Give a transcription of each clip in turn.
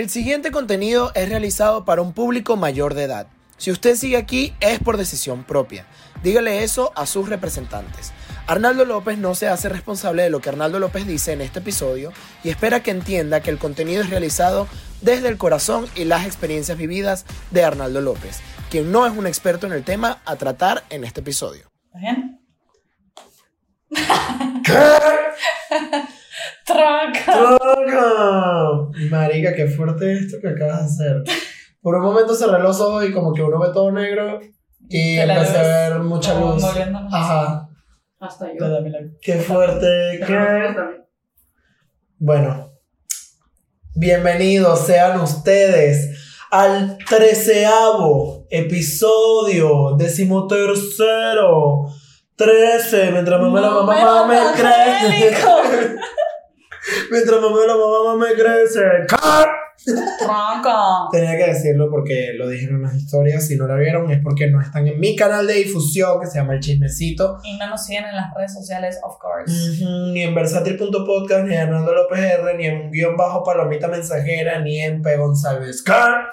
El siguiente contenido es realizado para un público mayor de edad. Si usted sigue aquí es por decisión propia. Dígale eso a sus representantes. Arnaldo López no se hace responsable de lo que Arnaldo López dice en este episodio y espera que entienda que el contenido es realizado desde el corazón y las experiencias vividas de Arnaldo López, quien no es un experto en el tema a tratar en este episodio. ¿Está bien? ¡Troca! ¡Troca! Marica, qué fuerte esto que acabas de hacer. Por un momento cerré los ojos y como que uno ve todo negro y empecé a ver mucha luz. moviéndonos. Ajá. Hasta yo. Qué fuerte. Qué... Bueno. Bienvenidos sean ustedes al treceavo episodio, decimotercero, trece, mientras mamá la mamá, mamá me crece. mientras mamá la mamá me crece. Tronco. Tenía que decirlo porque lo dije en unas historias. Si no lo vieron, es porque no están en mi canal de difusión que se llama El Chismecito. Y no nos siguen en las redes sociales, of course. Ujú, Ni en versátil.podcast, ni en Arnaldo López R, ni en guion bajo palomita mensajera, ni en P. González Car,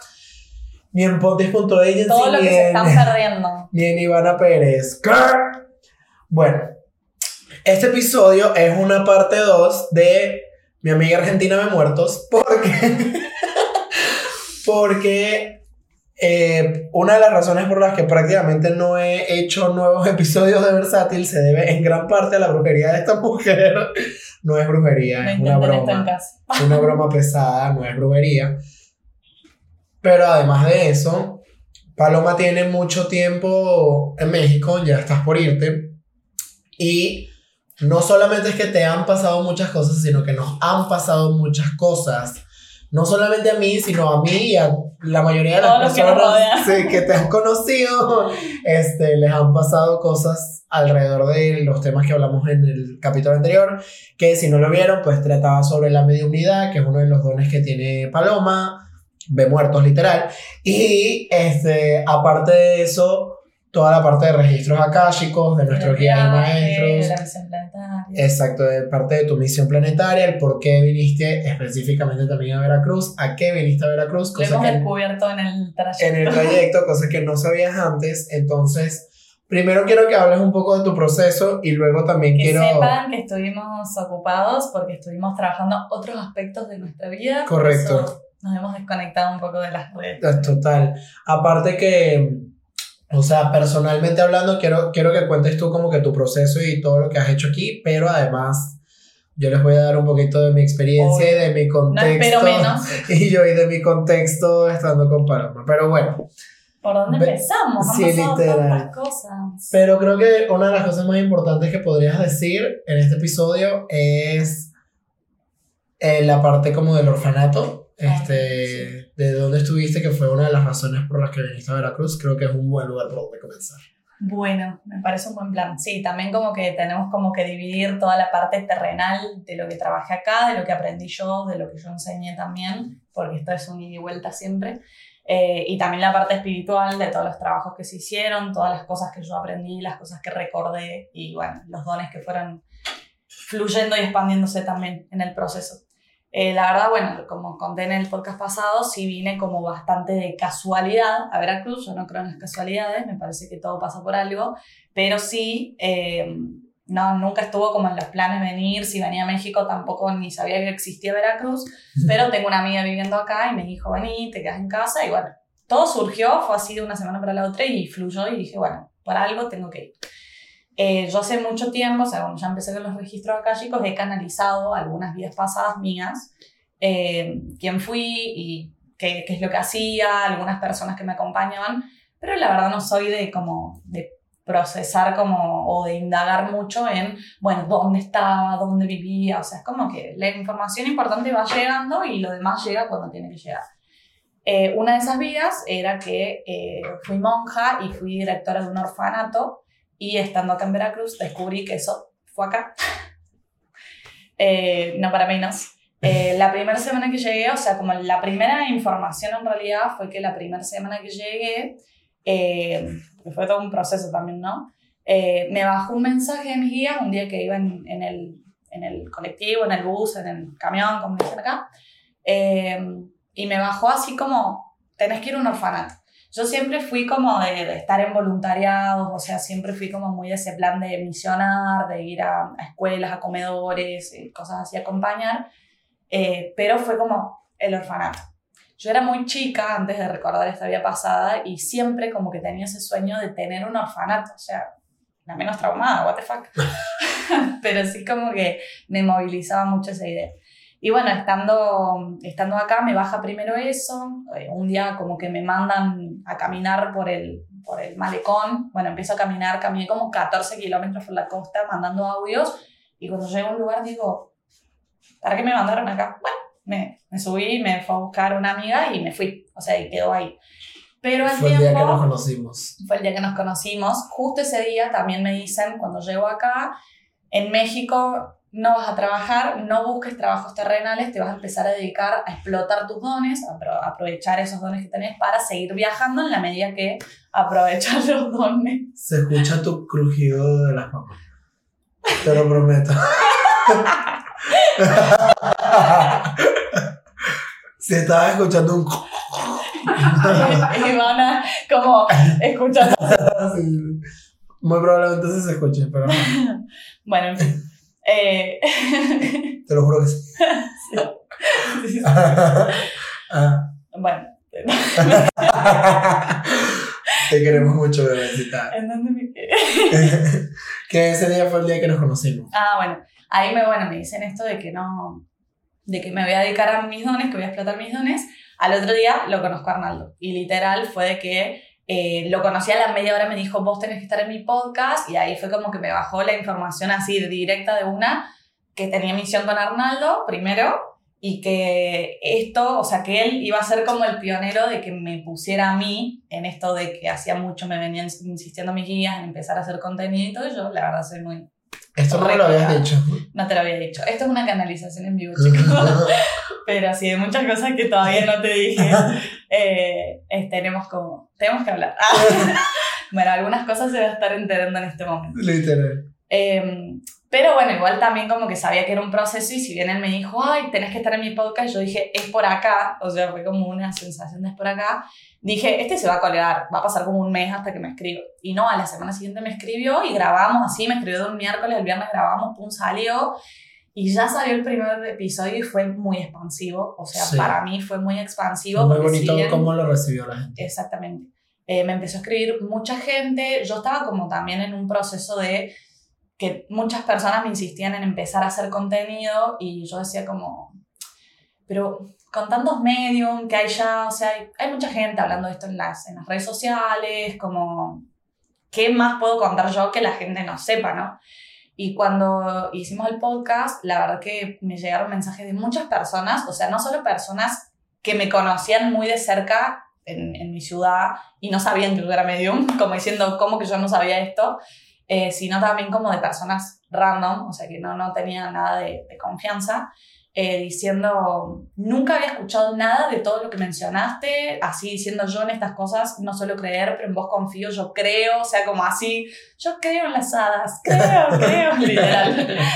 ni en pontis.agency, Todo lo que se están perdiendo. ni en Ivana Pérez Car. Bueno, este episodio es una parte 2 de Mi amiga argentina de muertos, porque. porque. eh, una de las razones por las que prácticamente no he hecho nuevos episodios de Versátil se debe en gran parte a la brujería de esta mujer. No es brujería, Me es una broma. una broma pesada, no es brujería. Pero además de eso, Paloma tiene mucho tiempo en México, ya estás por irte. Y no solamente es que te han pasado muchas cosas, sino que nos han pasado muchas cosas. No solamente a mí, sino a mí y a la mayoría de las Todos que personas sí, que te han conocido. Este, les han pasado cosas alrededor de los temas que hablamos en el capítulo anterior, que si no lo vieron, pues trataba sobre la mediunidad, que es uno de los dones que tiene Paloma, ve muertos literal. Y este, aparte de eso, toda la parte de registros akáshicos, de guías y viaje, maestros. La misión planetaria. Exacto, de parte de tu misión planetaria, el por qué viniste específicamente también a Veracruz, a qué viniste a Veracruz, Lo hemos que descubierto en el trayecto. en el trayecto, cosa que no sabías antes. Entonces, primero quiero que hables un poco de tu proceso y luego también Que quiero... sepan que estuvimos ocupados porque estuvimos trabajando otros aspectos de nuestra vida. Correcto. Nos hemos desconectado un poco de las redes. Es Total. Aparte que, o sea, personalmente hablando, quiero, quiero que cuentes tú como que tu proceso y todo lo que has hecho aquí, pero además yo les voy a dar un poquito de mi experiencia y de mi No contexto. espero menos. Y yo y de mi contexto estando con Paloma. Pero bueno, ¿Por dónde empezamos? Han sí, literal. cosas. pero creo que una de las cosas más importantes que podrías decir en este episodio es eh, la parte como del orfanato. Este, de dónde estuviste, que fue una de las razones por las que viniste a Veracruz, creo que es un buen lugar por donde comenzar. Bueno, me parece un buen plan. Sí, también como que tenemos como que dividir toda la parte terrenal de lo que trabajé acá, de lo que aprendí yo, de lo que yo enseñé también, porque esto es un ida y vuelta siempre. Eh, y también la parte espiritual de todos los trabajos que se hicieron, todas las cosas que yo aprendí, las cosas que recordé y bueno, los dones que fueron fluyendo y expandiéndose también en el proceso. Eh, la verdad, bueno, como conté en el podcast pasado, sí vine como bastante de casualidad a Veracruz. Yo no creo en las casualidades, me parece que todo pasa por algo, pero sí, eh, no, nunca estuvo como en los planes venir. Si venía a México tampoco ni sabía que existía Veracruz, pero tengo una amiga viviendo acá y me dijo, vení, te quedas en casa y bueno, todo surgió, fue así de una semana para la otra y fluyó y dije, bueno, por algo tengo que ir. Eh, yo hace mucho tiempo, o sea, cuando ya empecé con los registros akáshicos, he canalizado algunas vidas pasadas mías, eh, quién fui y qué, qué es lo que hacía, algunas personas que me acompañaban, pero la verdad no soy de como de procesar como o de indagar mucho en, bueno, dónde estaba, dónde vivía, o sea, es como que la información importante va llegando y lo demás llega cuando tiene que llegar. Eh, una de esas vidas era que eh, fui monja y fui directora de un orfanato y estando acá en Veracruz descubrí que eso fue acá. Eh, no para menos. Eh, la primera semana que llegué, o sea, como la primera información en realidad fue que la primera semana que llegué, eh, que fue todo un proceso también, ¿no? Eh, me bajó un mensaje de mis guías un día que iba en, en, el, en el colectivo, en el bus, en el camión, como dicen acá, eh, y me bajó así como, tenés que ir a un orfanato. Yo siempre fui como de, de estar en voluntariados, o sea, siempre fui como muy de ese plan de misionar, de ir a, a escuelas, a comedores, eh, cosas así, acompañar, eh, pero fue como el orfanato. Yo era muy chica antes de recordar esta vida pasada y siempre como que tenía ese sueño de tener un orfanato, o sea, la menos traumada, what the fuck. pero sí como que me movilizaba mucho esa idea. Y bueno, estando, estando acá me baja primero eso, eh, un día como que me mandan a caminar por el, por el malecón, bueno, empiezo a caminar, caminé como 14 kilómetros por la costa mandando audios y cuando llego a un lugar digo, ¿para qué me mandaron acá? Bueno, me, me subí, me fue a buscar una amiga y me fui, o sea, y quedó ahí. Pero al Fue el tiempo, día que nos conocimos. fue el día que nos conocimos. Justo ese día también me dicen, cuando llego acá, en México no vas a trabajar, no busques trabajos terrenales, te vas a empezar a dedicar a explotar tus dones, a apro- aprovechar esos dones que tenés para seguir viajando en la medida que aprovechas los dones. Se escucha tu crujido de las papas. Te lo prometo. Si estabas escuchando un... y van a como escuchar. Sí, Muy probablemente se escuche, pero Bueno, en fin. Eh, te lo juro que sí. Ah. bueno, Te queremos mucho, bebecita. ¿en dónde me quedé? que ese día fue el día que nos conocimos. Ah, bueno, ahí me, bueno, me dicen esto de que no, de que me voy a dedicar a mis dones, que voy a explotar mis dones. Al otro día lo conozco a Arnaldo y literal fue de que eh, lo conocí a la media hora, me dijo, vos tenés que estar en mi podcast y ahí fue como que me bajó la información así directa de una, que tenía misión con Arnaldo primero y que esto, o sea, que él iba a ser como el pionero de que me pusiera a mí en esto de que hacía mucho me venían insistiendo mis guías en empezar a hacer contenido y yo la verdad soy muy Esto no me lo habías dicho. no te lo había dicho. Esto es una canalización en vivo, chicos. Pero sí, de muchas cosas que todavía no te dije, eh, eh, tenemos, como, tenemos que hablar. bueno, algunas cosas se va a estar enterando en este momento. Literal. Eh, pero bueno, igual también como que sabía que era un proceso y si bien él me dijo, ay, tenés que estar en mi podcast, yo dije, es por acá, o sea, fue como una sensación de es por acá. Dije, este se va a colgar, va a pasar como un mes hasta que me escriba. Y no, a la semana siguiente me escribió y grabamos así, me escribió de un miércoles, el viernes grabamos, pum, salió. Y ya salió el primer episodio y fue muy expansivo, o sea, Sí. para mí fue muy expansivo. Muy bonito cómo lo recibió la gente. Exactamente. Eh, me empezó a escribir mucha gente. Yo estaba como también en un proceso de que muchas personas me insistían en empezar a hacer contenido y yo decía como, pero con tantos medios que hay ya, o sea, hay, hay mucha gente hablando de esto en las, en las redes sociales, como, ¿qué más puedo contar yo que la gente no sepa, no? Y cuando hicimos el podcast, la verdad que me llegaron mensajes de muchas personas, o sea, no solo personas que me conocían muy de cerca en, en mi ciudad y no sabían que yo era medium, como diciendo, ¿cómo que yo no sabía esto? Eh, sino también como de personas random, o sea, que no, no tenía nada de, de confianza, eh, diciendo, nunca había escuchado nada de todo lo que mencionaste, así diciendo yo en estas cosas no suelo creer, pero en vos confío, yo creo, o sea, como así, yo creo en las hadas, creo, creo, literal.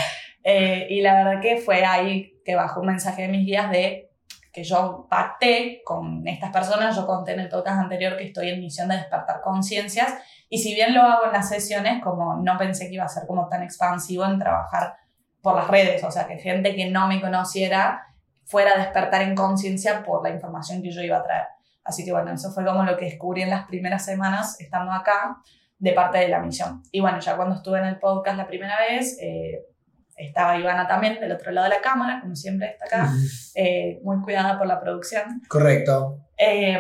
Eh, y la verdad que fue ahí que bajó un mensaje de mis guías de que yo pacté con estas personas, yo conté en el podcast anterior que estoy en misión de despertar conciencias y si bien lo hago en las sesiones, como no pensé que iba a ser como tan expansivo en trabajar por las redes, o sea, que gente que no me conociera fuera a despertar en conciencia por la información que yo iba a traer. Así que bueno, eso fue como lo que descubrí en las primeras semanas estando acá de parte de la misión. Y bueno, ya cuando estuve en el podcast la primera vez, eh, estaba Ivana también del otro lado de la cámara, como siempre está acá, eh, muy cuidada por la producción. Correcto. Eh,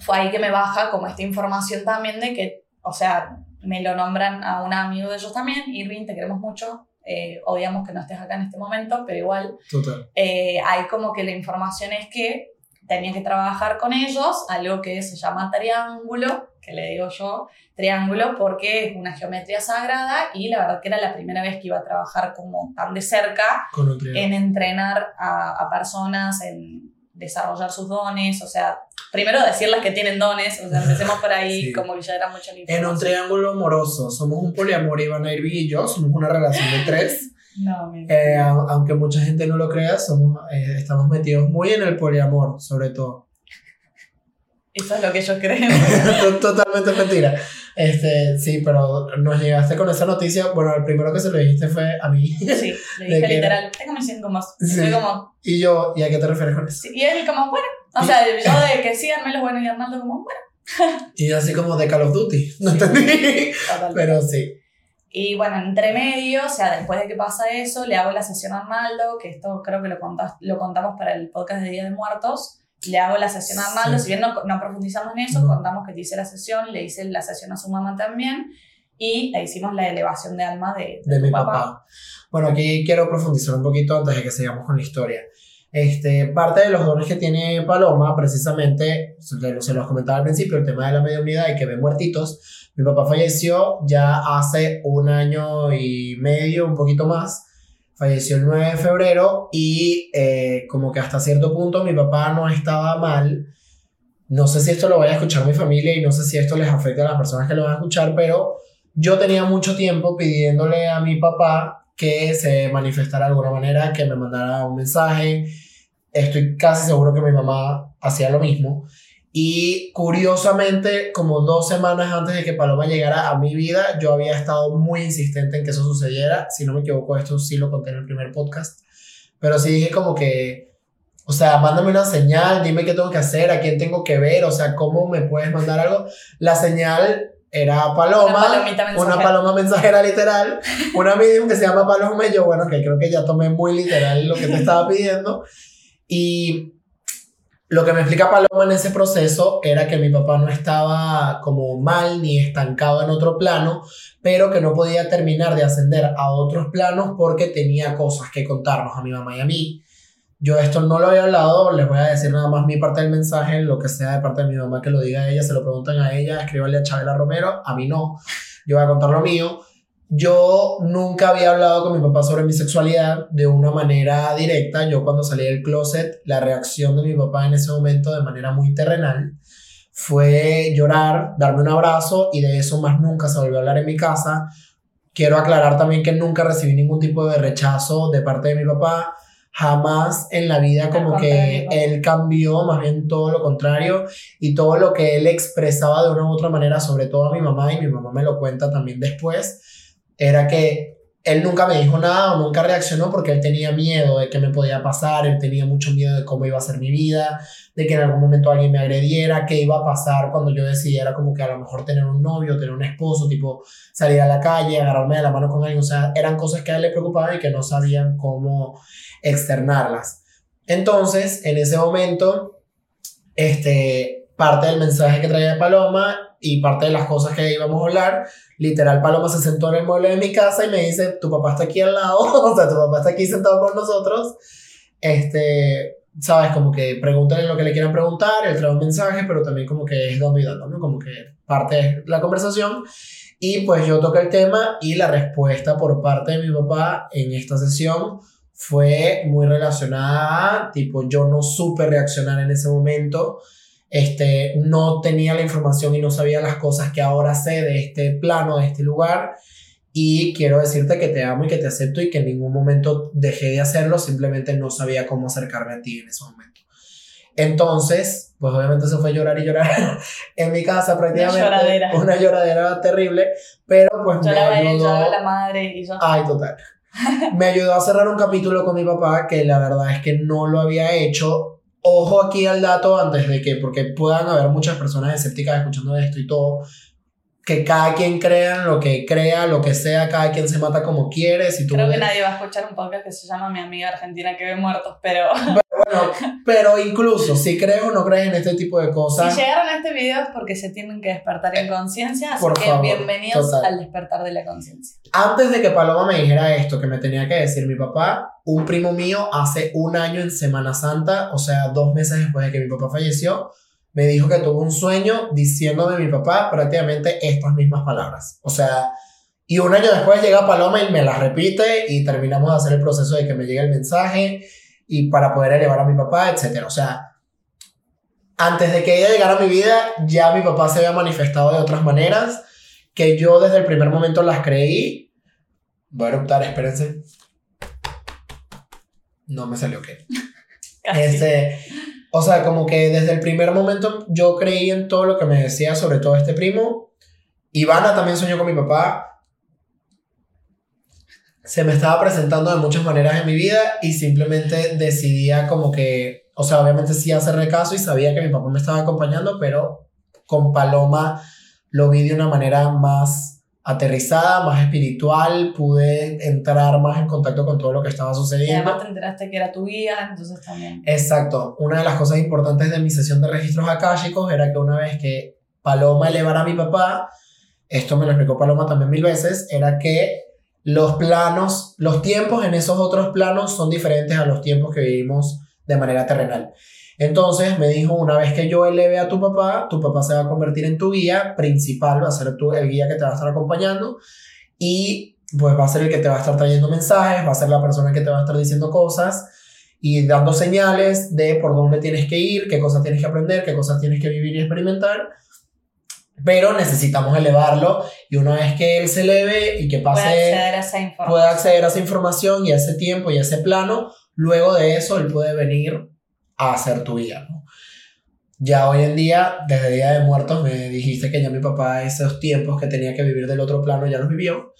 fue ahí que me baja como esta información también de que, o sea, me lo nombran a un amigo de ellos también, Irving, te queremos mucho, eh, odiamos que no estés acá en este momento, pero igual Total. eh, hay como que la información es que tenía que trabajar con ellos, algo que se llama triángulo, que le digo yo, triángulo, porque es una geometría sagrada y la verdad que era la primera vez que iba a trabajar como tan de cerca Con en entrenar a, a personas, en desarrollar sus dones, o sea, primero decirles que tienen dones, o sea, empecemos por ahí, Sí. como que ya era mucha la En un triángulo amoroso. Somos un poliamor, Ivana, Irving y yo. Somos una relación de tres. No, Eh, a- aunque mucha gente no lo crea, somos, eh, estamos metidos muy en el poliamor, sobre todo. Eso es lo que yo creo. Totalmente mentira. Este, sí, pero nos llegaste con esa noticia. Bueno, el primero que se lo dijiste fue a mí. Sí, le ¿De dije qué era? literal, tengo mis síntomas. Sí. Como, Y yo, ¿y a qué te refieres con eso? sí. Y él como, bueno. O sea, yo de que sí, Armelo es bueno y Arnaldo como, bueno. Y así como de Call of Duty. No entendí. Total. Pero sí. Y bueno, entre medio, o sea, después de que pasa eso, le hago la sesión a Arnaldo, que esto creo que lo, contas, lo contamos para el podcast de Día de Muertos. Le hago la sesión a Arnaldo, Sí. si bien no, no profundizamos en eso, No. contamos que te hice la sesión, le hice la sesión a su mamá también, y le hicimos la elevación de alma de, de tu mi papá. Bueno, aquí quiero profundizar un poquito antes de que sigamos con la historia. Este, parte de los dones que tiene Paloma, precisamente, se los comentaba al principio, el tema de la mediunidad y que ve muertitos. Mi papá falleció ya hace un año y medio, un poquito más. Falleció el 9 de febrero y eh, como que hasta cierto punto mi papá no estaba mal. No sé si esto lo vaya a escuchar mi familia y no sé si esto les afecta a las personas que lo van a escuchar, pero yo tenía mucho tiempo pidiéndole a mi papá que se manifestara de alguna manera, que me mandara un mensaje. Estoy casi seguro que mi mamá hacía lo mismo. Y curiosamente, como dos semanas antes de que Paloma llegara a mi vida, yo había estado muy insistente en que eso sucediera. Si no me equivoco, esto sí lo conté en el primer podcast. Pero sí dije como que, o sea, mándame una señal, dime qué tengo que hacer, a quién tengo que ver, o sea, cómo me puedes mandar algo. La señal era Paloma, Una una paloma mensajera literal, una medium que se llama Paloma y yo, bueno, que creo que ya tomé muy literal lo que te estaba pidiendo. Y lo que me explica Paloma en ese proceso era que mi papá no estaba como mal ni estancado en otro plano, pero que no podía terminar de ascender a otros planos porque tenía cosas que contarnos a mi mamá y a mí. Yo esto no lo había hablado, les voy a decir nada más mi parte del mensaje, lo que sea de parte de mi mamá que lo diga a ella, se lo preguntan a ella, escríbanle a Chabela Romero, a mí no, yo voy a contar lo mío. Yo nunca había hablado con mi papá sobre mi sexualidad de una manera directa. Yo cuando salí del closet, la reacción de mi papá en ese momento de manera muy terrenal fue llorar, darme un abrazo y de eso más nunca se volvió a hablar en mi casa. Quiero aclarar también que nunca recibí ningún tipo de rechazo de parte de mi papá. Jamás en la vida como que él cambió, más bien todo lo contrario y todo lo que él expresaba de una u otra manera, sobre todo a mi mamá, y mi mamá me lo cuenta también después, era que él nunca me dijo nada o nunca reaccionó porque él tenía miedo de qué me podía pasar, él tenía mucho miedo de cómo iba a ser mi vida, de que en algún momento alguien me agrediera, qué iba a pasar cuando yo decidiera como que a lo mejor tener un novio, tener un esposo, tipo salir a la calle, agarrarme de la mano con alguien, o sea, eran cosas que a él le preocupaban y que no sabían cómo externarlas. Entonces, en ese momento, este, parte del mensaje que traía Paloma y parte de las cosas que íbamos a hablar, literal Paloma se sentó en el mueble de mi casa y me dice, tu papá está aquí al lado, o sea, tu papá está aquí sentado con nosotros, este, sabes, como que pregúntale lo que le quieran preguntar, él trae un mensaje, pero también como que es dando y dando, ¿no? Como que parte de la conversación. Y pues yo toqué el tema y la respuesta por parte de mi papá en esta sesión fue muy relacionada, tipo, yo no supe reaccionar en ese momento, este, no tenía la información y no sabía las cosas que ahora sé de este plano, de este lugar. Y quiero decirte que te amo y que te acepto y que en ningún momento dejé de hacerlo, simplemente no sabía cómo acercarme a ti en ese momento. Entonces, pues obviamente se fue a llorar y llorar en mi casa prácticamente. lloradera. Una lloradera terrible, pero pues me Lloraba él, ayudó. lloraba la madre y yo. Ay, total. Me ayudó a cerrar un capítulo con mi papá que la verdad es que no lo había hecho. Ojo aquí al dato antes de que, porque puedan haber muchas personas escépticas escuchando esto y todo, que cada quien crea en lo que crea, lo que sea, cada quien se mata como quiere. Si tú Creo que nadie va a escuchar un podcast que se llama Mi amiga argentina que ve muertos, pero Bueno, pero incluso si crees o no crees en este tipo de cosas, si llegaron a este video es porque se tienen que despertar en conciencia, así que favor, bienvenidos total. al despertar de la conciencia. Antes de que Paloma me dijera esto que me tenía que decir mi papá, un primo mío hace un año en Semana Santa, o sea, dos meses después de que mi papá falleció, me dijo que tuvo un sueño diciéndome mi papá prácticamente estas mismas palabras. O sea, y un año después llega Paloma y me las repite y terminamos de hacer el proceso de que me llegue el mensaje y para poder elevar a mi papá, etc. O sea, antes de que ella llegara a mi vida, ya mi papá se había manifestado de otras maneras que yo desde el primer momento las creí. Voy a eruptar, espérense. no me salió. Casi. Este, o sea, como que desde el primer momento yo creí en todo lo que me decía, sobre todo este primo. Ivana también soñó con mi papá. Se me estaba presentando de muchas maneras en mi vida y simplemente decidía como que, o sea, obviamente sí hacerle caso y sabía que mi papá me estaba acompañando, pero con Paloma lo vi de una manera más aterrizada, más espiritual, pude entrar más en contacto con todo lo que estaba Y sucediendo. además te enteraste que era tu guía, entonces también. Exacto. Una de las cosas importantes de mi sesión de registros akáshicos era que una vez que Paloma elevara a mi papá, esto me lo explicó Paloma también mil veces, era que los planos, los tiempos en esos otros planos son diferentes a los tiempos que vivimos de manera terrenal. Entonces me dijo, una vez que yo eleve a tu papá, tu papá se va a convertir en tu guía principal, va a ser tu, el guía que te va a estar acompañando y pues va a ser el que te va a estar trayendo mensajes, va a ser la persona que te va a estar diciendo cosas y dando señales de por dónde tienes que ir, qué cosas tienes que aprender, qué cosas tienes que vivir y experimentar. Pero necesitamos elevarlo y una vez que él se eleve y que pase, acceder a esa información. pueda acceder a esa información y a ese tiempo y a ese plano, luego de eso él puede venir a ser tu guía. ¿no? Ya hoy en día, desde Día de Muertos, me dijiste que ya mi papá esos tiempos que tenía que vivir del otro plano ya los vivió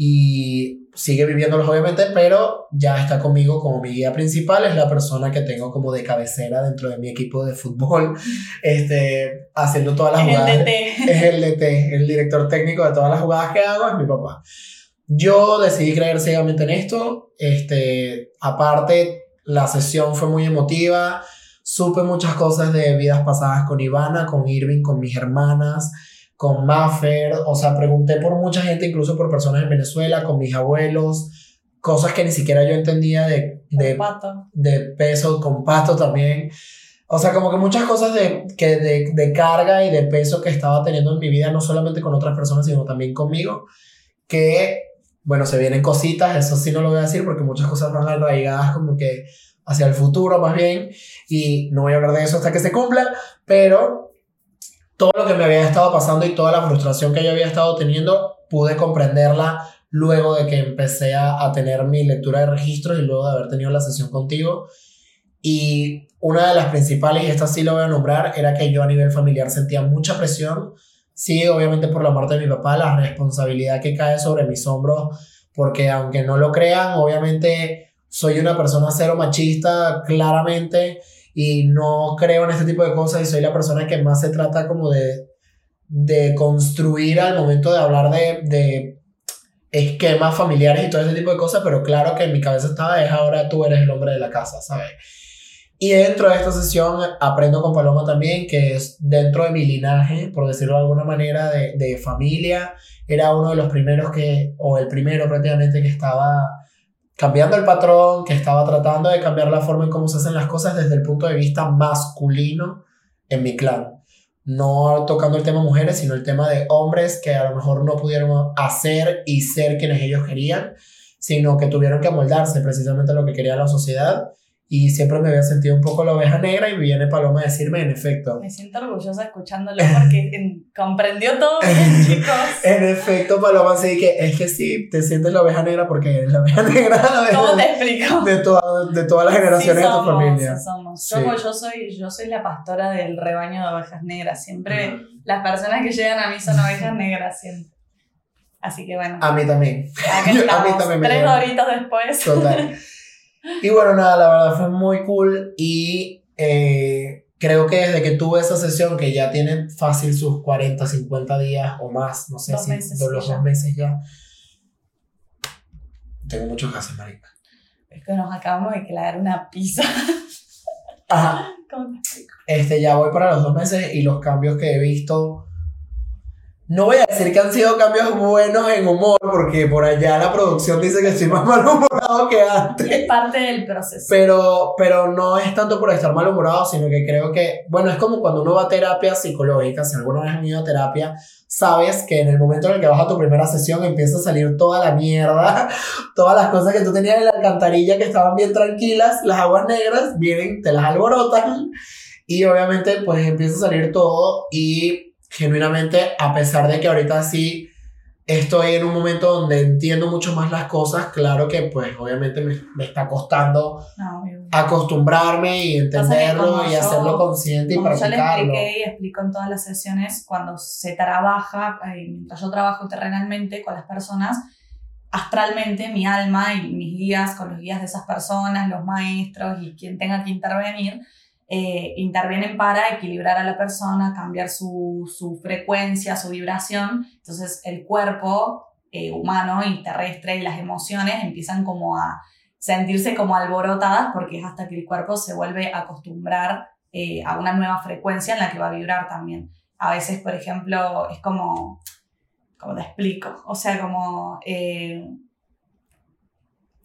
y sigue viviéndolos obviamente, pero ya está conmigo como mi guía principal, es la persona que tengo como de cabecera dentro de mi equipo de fútbol, este, haciendo todas las Es el jugadas DT. es el DT, el director técnico de todas las jugadas que hago, es mi papá. Yo decidí creer ciegamente en esto. Este, aparte, la sesión fue muy emotiva. Supe muchas cosas de vidas pasadas con Ivana, con Irving, con mis hermanas, con Maffer. O sea, pregunté por mucha gente, incluso por personas en Venezuela, con mis abuelos. Cosas que ni siquiera yo entendía de, de, pato. de peso, con pato también. O sea, como que muchas cosas de, que de, de carga y de peso que estaba teniendo en mi vida, no solamente con otras personas, sino también conmigo, que, bueno, se vienen cositas, eso sí no lo voy a decir porque muchas cosas van arraigadas como que hacia el futuro más bien, y no voy a hablar de eso hasta que se cumpla, pero todo lo que me había estado pasando y toda la frustración que yo había estado teniendo, pude comprenderla luego de que empecé a, a tener mi lectura de registros y luego de haber tenido la sesión contigo. Y una de las principales, y esta sí lo voy a nombrar, era que yo a nivel familiar sentía mucha presión. Sí, obviamente por la muerte de mi papá, la responsabilidad que cae sobre mis hombros, porque aunque no lo crean, obviamente soy una persona cero machista, claramente, y no creo en este tipo de cosas, y soy la persona que más se trata como de, de construir al momento de hablar de, de esquemas familiares y todo ese tipo de cosas, pero claro que en mi cabeza estaba, es ahora tú eres el hombre de la casa, ¿sabes? Y dentro de esta sesión aprendo con Paloma también, que es dentro de mi linaje, por decirlo de alguna manera, de, de familia, era uno de los primeros que, o el primero prácticamente que estaba cambiando el patrón, que estaba tratando de cambiar la forma en cómo se hacen las cosas desde el punto de vista masculino en mi clan. No tocando el tema mujeres, sino el tema de hombres que a lo mejor no pudieron hacer y ser quienes ellos querían, sino que tuvieron que amoldarse precisamente a lo que quería la sociedad. Y siempre me había sentido un poco la oveja negra y viene Paloma a decirme, en efecto, Me siento orgullosa escuchándolo porque en- comprendió todo bien, chicos. en efecto, Paloma, sí que es que sí, te sientes la oveja negra porque eres la oveja negra ¿Cómo de, te explico? de, toda- de todas las generaciones Sí de tu somos, familia. sí somos. Sí. Somos- yo, soy, yo soy la pastora del rebaño de ovejas negras. Siempre las personas que llegan a mí son ovejas negras siempre. Así que bueno, A mí también. a mí también me Tres horitos después. Total. Y bueno, nada, la verdad fue muy cool y eh, creo que desde que tuve esa sesión, que ya tiene fácil sus 40, 50 días o más, no sé Dos si meses, los ya. dos meses ya. Tengo muchos gases, marica. Es que nos acabamos de clavar una pizza. Ajá. ¿Cómo te explico? Este, ya voy para los dos meses y los cambios que he visto. No voy a decir que han sido cambios buenos en humor, porque por allá la producción dice que estoy más malhumorado que antes. Es parte del proceso. Pero, pero no es tanto por estar malhumorado, sino que creo que, bueno, es como cuando uno va a terapia psicológica, si alguna vez has ido a terapia, sabes que en el momento en el que vas a tu primera sesión empieza a salir toda la mierda, todas las cosas que tú tenías en la alcantarilla que estaban bien tranquilas, las aguas negras vienen, te las alborotan y obviamente pues empieza a salir todo y genuinamente, a pesar de que ahorita sí estoy en un momento donde entiendo mucho más las cosas, claro que pues obviamente me, me está costando No, obvio. acostumbrarme y entenderlo y yo- hacerlo consciente y Como yo le practicarlo. expliqué y explico en todas las sesiones, cuando se trabaja, eh, mientras yo trabajo terrenalmente con las personas, astralmente mi alma y mis guías, con los guías de esas personas, los maestros y quien tenga que intervenir, eh, intervienen para equilibrar a la persona, cambiar su, su frecuencia, su vibración. Entonces el cuerpo eh, humano y terrestre y las emociones empiezan como a sentirse como alborotadas porque es hasta que el cuerpo se vuelve a acostumbrar eh, a una nueva frecuencia en la que va a vibrar también. A veces, por ejemplo, es como, como te explico, o sea, como, eh,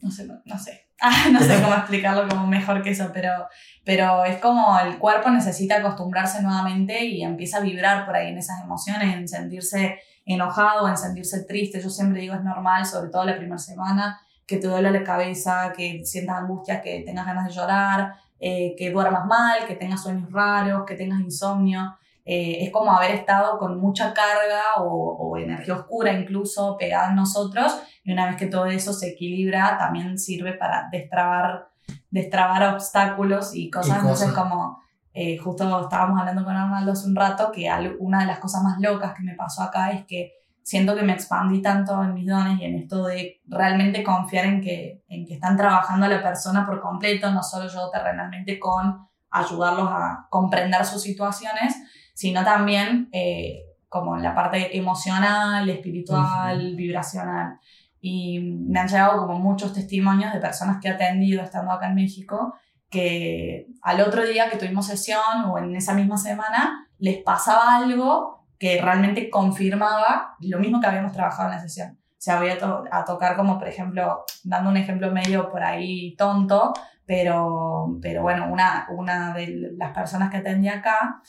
no sé, no sé, Ah, no sé cómo explicarlo como mejor que eso, pero, pero es como el cuerpo necesita acostumbrarse nuevamente y empieza a vibrar por ahí en esas emociones, en sentirse enojado, en sentirse triste. Yo siempre digo es normal, sobre todo la primera semana, que te duele la cabeza, que sientas angustia, que tengas ganas de llorar, eh, que duermas mal, que tengas sueños raros, que tengas insomnio. Eh, es como haber estado con mucha carga o, o energía oscura incluso pegada en nosotros y una vez que todo eso se equilibra también sirve para destrabar, destrabar obstáculos y cosas. Y Entonces cosas. como eh, justo estábamos hablando con Arnaldo hace un rato que una de las cosas más locas que me pasó acá es que siento que me expandí tanto en mis dones y en esto de realmente confiar en que, en que están trabajando a la persona por completo, no solo yo terrenalmente con ayudarlos a comprender sus situaciones, sino también eh, como la parte emocional, espiritual, vibracional. Y me han llegado como muchos testimonios de personas que he atendido estando acá en México, que al otro día que tuvimos sesión o en esa misma semana les pasaba algo que realmente confirmaba lo mismo que habíamos trabajado en la sesión. Se había to- a tocar como, por ejemplo, dando un ejemplo medio por ahí tonto, pero, pero bueno, una, una de las personas que atendí acá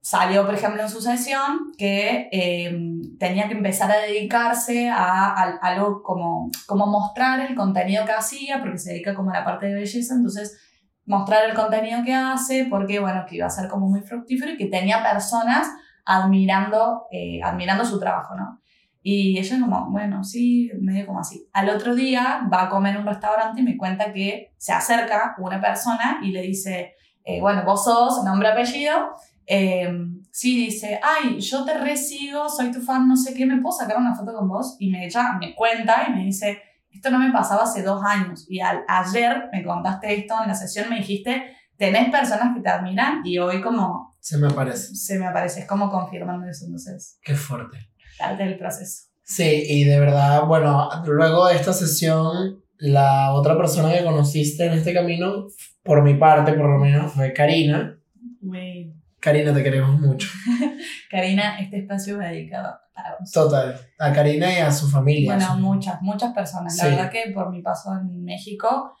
salió, por ejemplo, en su sesión que eh, tenía que empezar a dedicarse a, a- a algo como, como mostrar el contenido que hacía, porque se dedica como a la parte de belleza, entonces mostrar el contenido que hace, porque bueno, que iba a ser como muy fructífero y que tenía personas admirando, eh, admirando su trabajo, ¿no? Y ella como, bueno, sí, medio como así. Al otro día va a comer en un restaurante y me cuenta que se acerca una persona y le dice, eh, bueno, vos sos nombre, apellido. Eh, sí, dice, ay, yo te resigo, soy tu fan, no sé qué, ¿me puedo sacar una foto con vos? Y me, ella me cuenta y me dice, esto no me pasaba hace dos años. Y al, ayer me contaste esto en la sesión, me dijiste, tenés personas que te admiran y hoy como Se me parece. se me aparece, es como confirmando eso, entonces, Qué fuerte. parte del proceso. Sí, y de verdad, bueno, luego de esta sesión, la otra persona que conociste en este camino, por mi parte por lo menos, fue Karina. Muy... Karina, te queremos mucho. Karina, este espacio es dedicado para vos. Total. A Karina y a su familia. Bueno, Su- muchas, muchas personas. La Sí. verdad que por mi paso en México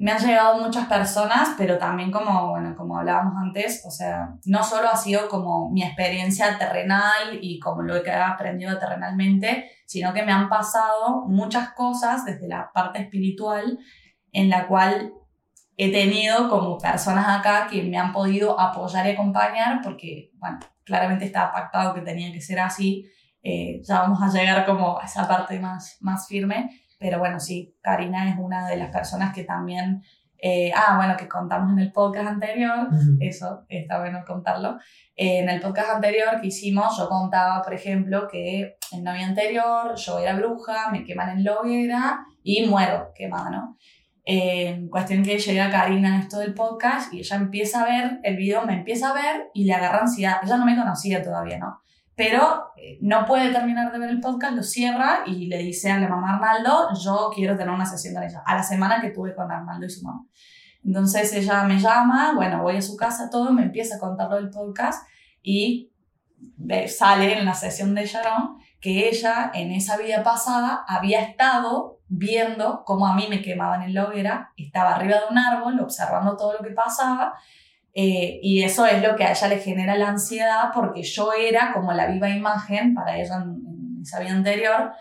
me han llegado muchas personas, pero también como, bueno, como hablábamos antes, o sea, no solo ha sido como mi experiencia terrenal y como lo que he aprendido terrenalmente, sino que me han pasado muchas cosas desde la parte espiritual en la cual he tenido como personas acá que me han podido apoyar y acompañar porque, bueno, claramente estaba pactado que tenía que ser así. Eh, ya vamos a llegar como a esa parte más, más firme, pero bueno, sí, Karina es una de las personas que también, eh, ah, bueno, que contamos en el podcast anterior, Ujú. eso está bueno contarlo. Eh, en el podcast anterior que hicimos, yo contaba, por ejemplo, que el novio anterior, yo era bruja, me queman en la hoguera y muero quemada, ¿no? Eh, cuestión que llega Karina en esto del podcast y ella empieza a ver el video, me empieza a ver y le agarra ansiedad. Ella no me conocía todavía, ¿no? Pero eh, no puede terminar de ver el podcast, lo cierra y le dice a la mamá Arnaldo, yo quiero tener una sesión con ella, a la semana que tuve con Arnaldo y su mamá. Entonces ella me llama, bueno, voy a su casa, todo, me empieza a contar lo del podcast y ve- sale en la sesión de Sharon que ella en esa vida pasada había estado viendo cómo a mí me quemaban en la hoguera, estaba arriba de un árbol observando todo lo que pasaba eh, y eso es lo que a ella le genera la ansiedad porque yo era como la viva imagen para ella en, en esa vida anterior,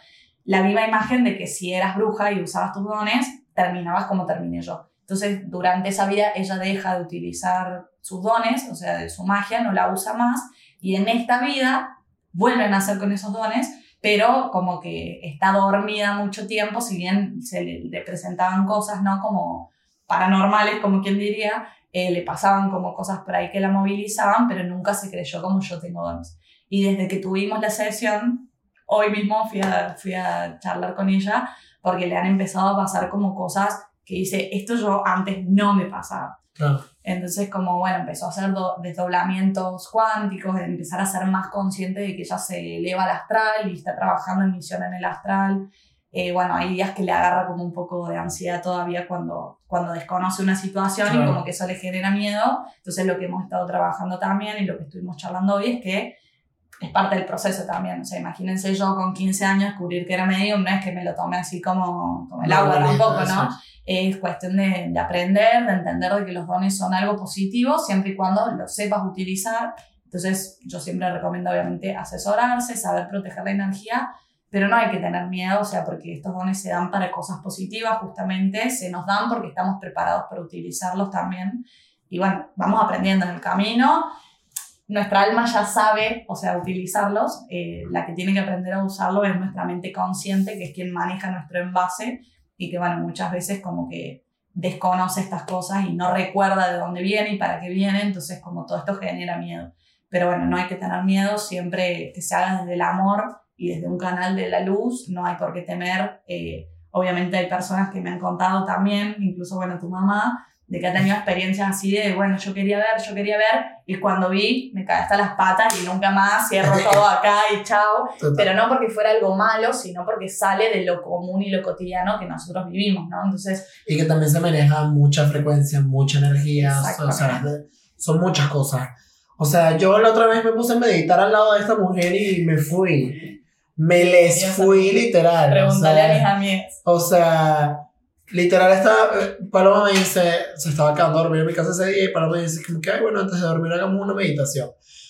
la viva imagen de que si eras bruja y usabas tus dones, terminabas como terminé yo. Entonces, durante esa vida ella deja de utilizar sus dones, o sea, de su magia, no la usa más, y en esta vida vuelven a hacer con esos dones, pero como que está dormida mucho tiempo, si bien se le, presentaban cosas, ¿no? Como paranormales, como quien diría, eh, le pasaban como cosas por ahí que la movilizaban, pero nunca se creyó como yo tengo dones. Y desde que tuvimos la sesión, hoy mismo fui a, fui a charlar con ella porque le han empezado a pasar como cosas que dice, esto yo antes no me pasaba. Entonces, como bueno, empezó a hacer desdoblamientos cuánticos, empezar a ser más consciente de que ella se eleva al astral y está trabajando en misión en el astral. Eh, bueno, hay días que le agarra como un poco de ansiedad todavía cuando, cuando desconoce una situación y como que eso le genera miedo. Entonces, lo que hemos estado trabajando también y lo que estuvimos charlando hoy es que es parte del proceso también. O sea, imagínense yo con 15 años descubrir que era medium, no es que me lo tome así como, como el agua tampoco, ¿no? Es cuestión de, de, aprender, de entender de que los dones son algo positivo, siempre y cuando lo sepas utilizar. Entonces, yo siempre recomiendo, obviamente, asesorarse, saber proteger la energía, pero no hay que tener miedo, o sea, porque estos dones se dan para cosas positivas, justamente, se nos dan porque estamos preparados para utilizarlos también. Y bueno, vamos aprendiendo en el camino nuestra alma ya sabe, o sea, utilizarlos, eh, la que tiene que aprender a usarlo es nuestra mente consciente, que es quien maneja nuestro envase y que, bueno, muchas veces como que desconoce estas cosas y no recuerda de dónde viene y para qué viene, entonces como todo esto genera miedo. Pero bueno, no hay que tener miedo, siempre que se haga desde el amor y desde un canal de la luz, no hay por qué temer. Eh, obviamente hay personas que me han contado también, incluso, bueno, tu mamá, de que ha tenido experiencias así de, bueno, yo quería ver, yo quería ver, y cuando vi, me caí hasta las patas y nunca más, cierro todo acá y chao. Pero no porque fuera algo malo, sino porque sale de lo común y lo cotidiano que nosotros vivimos, ¿no? Entonces... Y que también se maneja mucha frecuencia, mucha energía, o sea, son muchas cosas. O sea, yo la otra vez me puse a meditar al lado de esta mujer y me fui. Me les fui literal. Pregúntale a mis amigas. O sea Literal, estaba, Paloma me dice, se estaba quedando a dormir en mi casa ese día y Paloma me dice como que, bueno, antes de dormir hagamos una meditación.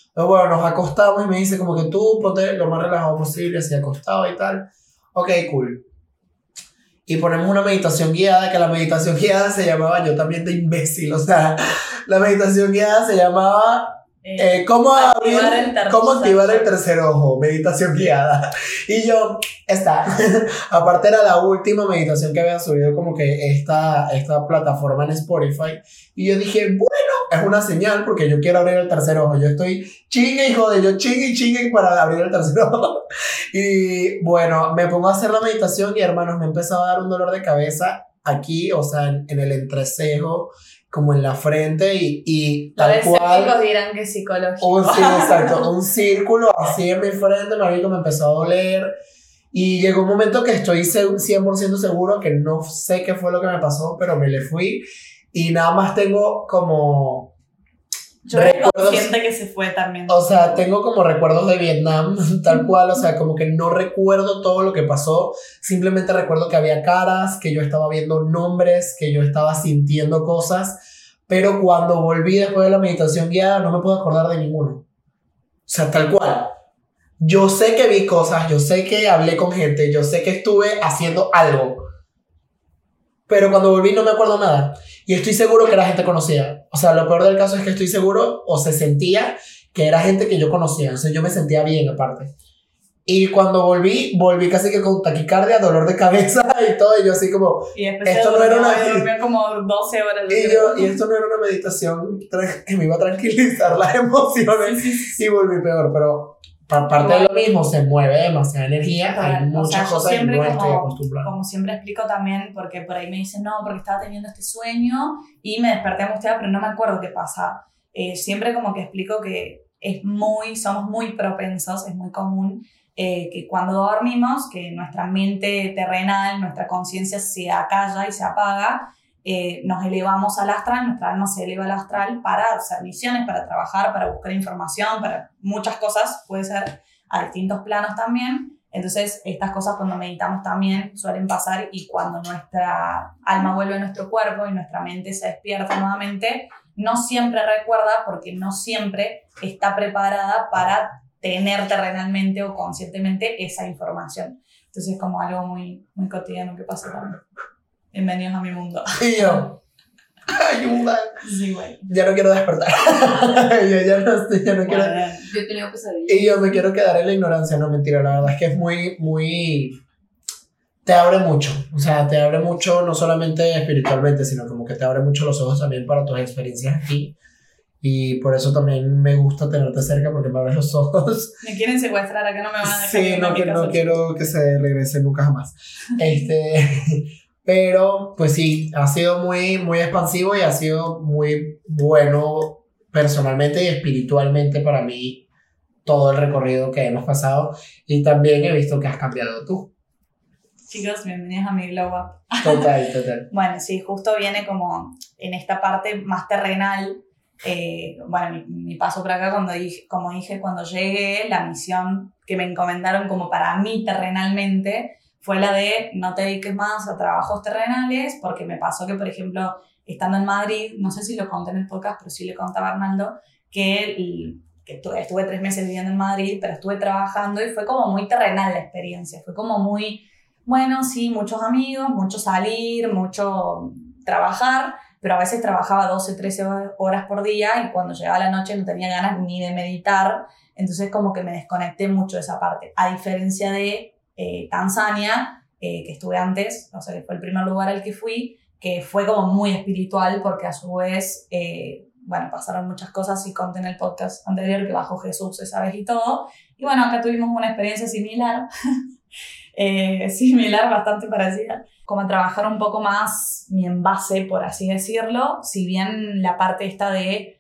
Entonces, bueno, nos acostamos y me dice como que tú ponte lo más relajado posible, así acostado y tal. Ok, cool. Y ponemos una meditación guiada, que la meditación guiada se llamaba, yo también de imbécil, o sea, la meditación guiada se llamaba eh, ¿cómo, activar el ¿Cómo activar el tercer ojo? Meditación guiada. Y yo, esta. Aparte era la última meditación que había subido como que esta, esta plataforma en Spotify. Y yo dije, bueno, es una señal porque yo quiero abrir el tercer ojo. Yo estoy chingue y jode, yo chingue y chingue para abrir el tercer ojo. Y bueno, me pongo a hacer la meditación y hermanos, me empezó a dar un dolor de cabeza aquí, o sea, en, en el entrecejo como en la frente y, y tal cual. dirán que psicología. Un, sí, exacto, un círculo así en mi frente, marico, me empezó a doler. Y llegó un momento que estoy 100% seguro que no sé qué fue lo que me pasó, pero me le fui. Y nada más tengo como yo recuerdos, consciente que se fue también. O sea, tengo como recuerdos de Vietnam, tal cual, o sea, como que no recuerdo todo lo que pasó, simplemente recuerdo que había caras, que yo estaba viendo nombres, que yo estaba sintiendo cosas, pero cuando volví después de la meditación guiada no me puedo acordar de ninguno. O sea, tal cual. Yo sé que vi cosas, yo sé que hablé con gente, yo sé que estuve haciendo algo, pero cuando volví no me acuerdo nada. Y estoy seguro que era gente conocida. O sea, lo peor del caso es que estoy seguro o se sentía que era gente que yo conocía. O sea, yo me sentía bien aparte. Y cuando volví, volví casi que con taquicardia, dolor de cabeza y todo. Y yo así como... Y esto no era una... como 12 horas. Y, yo, y esto no era una meditación que me iba a tranquilizar las emociones. Y volví peor. Pero parte de lo mismo, se mueve demasiada energía, hay muchas cosas que no estoy acostumbrado. Como siempre explico también, porque por ahí me dicen, no, porque estaba teniendo este sueño y me desperté angustiada, pero no me acuerdo qué pasa. Eh, siempre como que explico que es muy, somos muy propensos, es muy común eh, que cuando dormimos, que nuestra mente terrenal, nuestra conciencia se acalla y se apaga, eh, nos elevamos al astral, nuestra alma se eleva al astral para hacer misiones, para trabajar, para buscar información, para muchas cosas, puede ser a distintos planos también. Entonces, estas cosas cuando meditamos también suelen pasar y cuando nuestra alma vuelve a nuestro cuerpo y nuestra mente se despierta nuevamente, no siempre recuerda porque no siempre está preparada para tener terrenalmente o conscientemente esa información. Entonces, es como algo muy, muy cotidiano que pasa también. Bienvenidos a mi mundo. Y yo. Ayuda. Sí, güey. Ya no quiero despertar. yo ya no, estoy- ya no quiero. Bueno, Yo he tenido pesadillas. Y yo me quiero quedar en la ignorancia, no mentira, la verdad es que es muy, muy... Te abre mucho, o sea, te abre mucho no solamente espiritualmente, sino como que te abre mucho los ojos también para tus experiencias aquí. Y por eso también me gusta tenerte cerca porque me abres los ojos. me quieren secuestrar, acá no me van a dejar. Sí, no, quiero, casa. no quiero que se regrese nunca jamás. Este, pero, pues sí, ha sido muy, muy expansivo y ha sido muy bueno personalmente y espiritualmente para mí todo el recorrido que hemos pasado. Y también he visto que has cambiado tú. Chicos, bienvenidos a mi glow up. Total, total. Bueno, sí, justo viene como en esta parte más terrenal. eh, bueno, mi, mi paso por acá, cuando dije, como dije, cuando llegué, la misión que me encomendaron como para mí terrenalmente fue la de no te dediques más a trabajos terrenales, porque me pasó que, por ejemplo, estando en Madrid, no sé si lo conté en el podcast, pero sí le contaba a Arnaldo, que, que estuve, estuve tres meses viviendo en Madrid, pero estuve trabajando y fue como muy terrenal la experiencia, fue como muy, bueno, sí, muchos amigos, mucho salir, mucho trabajar, pero a veces trabajaba 12, 13 horas por día y cuando llegaba la noche no tenía ganas ni de meditar, entonces como que me desconecté mucho de esa parte, a diferencia de eh, Tanzania, eh, que estuve antes, o sea, fue el primer lugar al que fui, que fue como muy espiritual porque a su vez, eh, bueno, pasaron muchas cosas y conté en el podcast anterior que bajó Jesús esa vez y todo, y bueno, acá tuvimos una experiencia similar, similar, bastante parecida, como trabajar un poco más mi envase, por así decirlo, si bien la parte esta de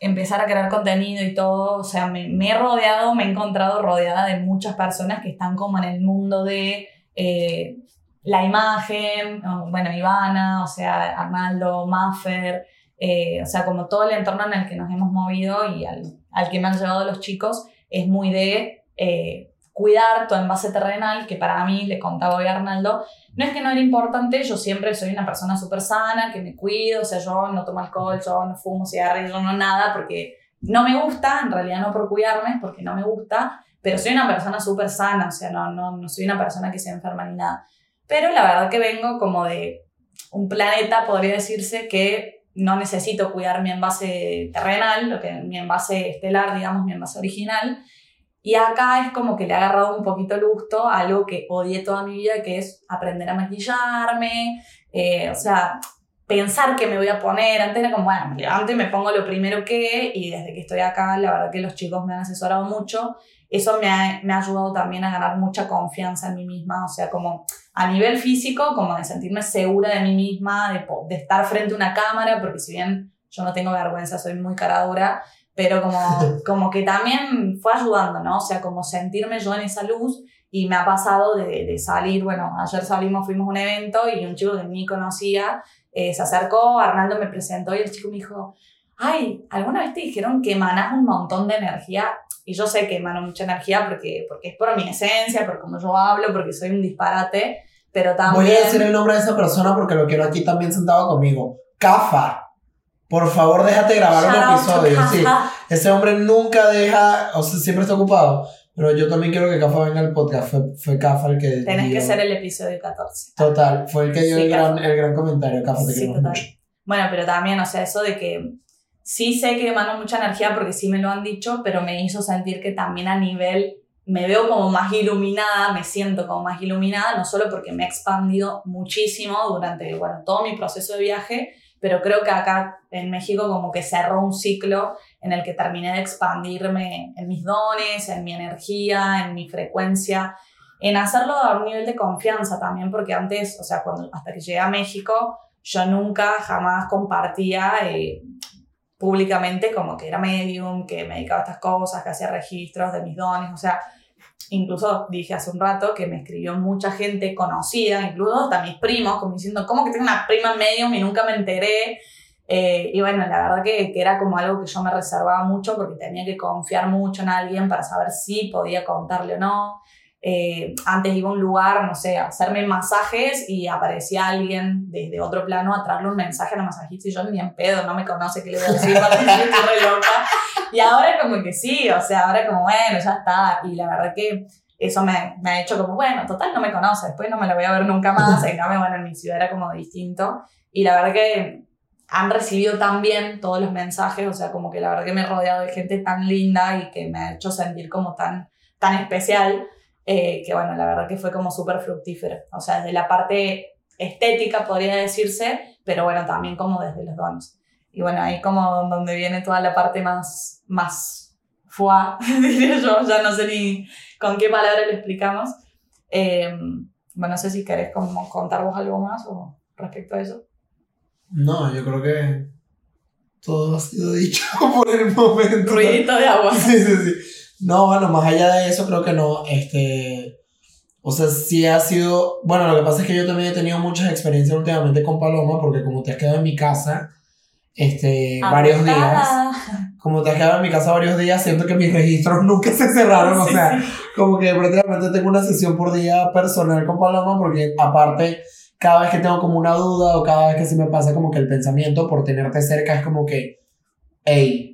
empezar a crear contenido y todo, o sea, me, he rodeado, me he encontrado rodeada de muchas personas que están como en el mundo de eh, la imagen, bueno, Ivana, o sea, Arnaldo, Maffer, eh, o sea, como todo el entorno en el que nos hemos movido y al, al que me han llevado los chicos, es muy de eh, cuidar tu envase terrenal, que para mí, le contaba hoy Arnaldo, no es que no era importante, yo siempre soy una persona súper sana, que me cuido, o sea, yo no tomo alcohol, yo no fumo cigarrillos, yo no nada, porque no me gusta, en realidad no por cuidarme, porque no me gusta, pero soy una persona súper sana, o sea, no, no, no soy una persona que se enferma ni nada. Pero la verdad que vengo como de un planeta, podría decirse, que no necesito cuidar mi envase terrenal, lo que, mi envase estelar, digamos, mi envase original, y acá es como que le ha agarrado un poquito el gusto a algo que odié toda mi vida, que es aprender a maquillarme, eh, o sea, pensar que me voy a poner. Antes era como, bueno, me levanto y me pongo lo primero que, y desde que estoy acá, la verdad que los chicos me han asesorado mucho. Eso me ha, me ha ayudado también a ganar mucha confianza en mí misma, o sea, como a nivel físico, como de sentirme segura de mí misma, de, de estar frente a una cámara, porque si bien yo no tengo vergüenza, soy muy cara dura, pero como, como que también fue ayudando, ¿no? O sea, como sentirme yo en esa luz y me ha pasado de, de salir, bueno, ayer salimos, fuimos a un evento y un chico que ni conocía eh, se acercó, Arnaldo me presentó y el chico me dijo, ay, ¿alguna vez te dijeron que emanas un montón de energía? Y yo sé que emano mucha energía porque, porque es por mi esencia, por cómo yo hablo, porque soy un disparate, pero también... Voy a decir el nombre de esa persona porque lo quiero aquí también sentado conmigo. Cafa. Por favor, déjate grabar un episodio. Sí. Ese hombre nunca deja, o sea, siempre está ocupado. Pero yo también quiero que Cafa venga al podcast. Fue, fue Cafa el que. Tenés dio- que ser el episodio 14. Total, fue el que dio Sí, el, gran, el gran comentario. Cafa, te Sí, total. mucho. Bueno, pero también, o sea, eso de que sí sé que emano mucha energía porque sí me lo han dicho, pero me hizo sentir que también a nivel, me veo como más iluminada, me siento como más iluminada, no solo porque me he expandido muchísimo durante, bueno, todo mi proceso de viaje, pero creo que acá en México como que cerró un ciclo en el que terminé de expandirme en mis dones, en mi energía, en mi frecuencia, en hacerlo a un nivel de confianza también, porque antes, o sea, cuando, hasta que llegué a México, yo nunca jamás compartía eh, públicamente como que era medium, que me dedicaba a estas cosas, que hacía registros de mis dones, o sea, incluso dije hace un rato que me escribió mucha gente conocida, incluso hasta mis primos, como diciendo, ¿cómo que tengo una prima medium y nunca me enteré? Eh, y bueno, la verdad que, que era como algo que yo me reservaba mucho porque tenía que confiar mucho en alguien para saber si podía contarle o no. Eh, antes iba a un lugar, no sé, a hacerme masajes y aparecía alguien desde otro plano a traerle un mensaje a la masajista y yo ni en pedo, no me conoce, ¿qué le voy a decir? Loca. Y ahora como que sí, o sea, ahora como, bueno, ya está. Y la verdad que eso me, me ha hecho como, bueno, total, no me conoce, después no me la voy a ver nunca más. En cambio, bueno, en mi ciudad era como distinto. Y la verdad que han recibido tan bien todos los mensajes, o sea, como que la verdad que me he rodeado de gente tan linda y que me ha hecho sentir como tan, tan especial, eh, que bueno, la verdad que fue como súper fructífero. O sea, desde la parte estética podría decirse, pero bueno, también como desde los dones. Y bueno, ahí como donde viene toda la parte más, más fuá, diría yo, ya no sé ni con qué palabra lo explicamos. Eh, bueno, no sé si querés como contar vos algo más o respecto a eso. No, yo creo que todo ha sido dicho por el momento. Ruidito de agua. Sí, sí, sí. No, bueno, más allá de eso, creo que no. Este. O sea, sí ha sido. Bueno, lo que pasa es que yo también he tenido muchas experiencias últimamente con Paloma, porque como te has quedado en mi casa, este, varios días. Como te has quedado en mi casa varios días, siento que mis registros nunca se cerraron. o sea, como que prácticamente tengo una sesión por día personal con Paloma, porque aparte cada vez que tengo como una duda o cada vez que se me pasa como que el pensamiento por tenerte cerca es como que, hey,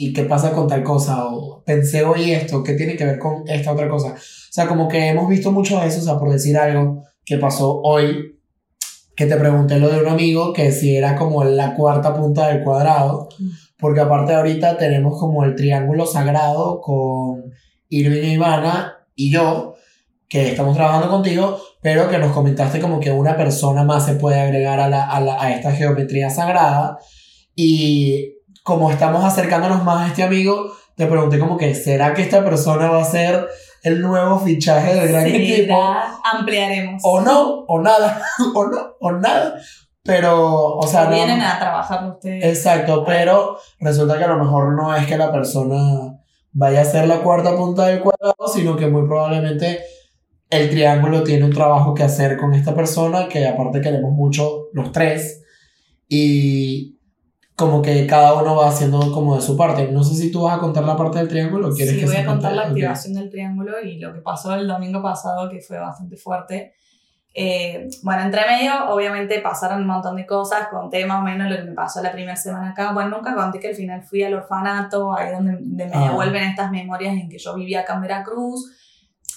¿y qué pasa con tal cosa? O pensé hoy esto, ¿qué tiene que ver con esta otra cosa? O sea, como que hemos visto mucho de eso, o sea, por decir algo que pasó hoy, que te pregunté lo de un amigo, que si era como la cuarta punta del cuadrado, porque aparte ahorita tenemos como el triángulo sagrado con Irving y Ivana y yo, que estamos trabajando contigo, pero que nos comentaste como que una persona más se puede agregar a, la, a, la, a esta geometría sagrada. Y como estamos acercándonos más a este amigo, te pregunté como que, ¿será que esta persona va a ser el nuevo fichaje del gran equipo? Ampliaremos. O no, o nada, o no, o nada. Pero, o sea, Vienen a trabajar ustedes. Exacto, pero resulta que a lo mejor no es que la persona vaya a ser la cuarta punta del cuadrado, sino que muy probablemente el triángulo tiene un trabajo que hacer con esta persona, que aparte queremos mucho los tres, y como que cada uno va haciendo como de su parte. No sé si tú vas a contar la parte del triángulo o quieres sí, que voy a contar la activación del triángulo y lo que pasó el domingo pasado, que fue bastante fuerte. Eh, bueno, entre medio, obviamente pasaron un montón de cosas, conté más o menos lo que me pasó la primera semana acá. Bueno, nunca conté que al final fui al orfanato, ahí donde, donde me Ah. devuelven estas memorias en que yo vivía acá en Veracruz.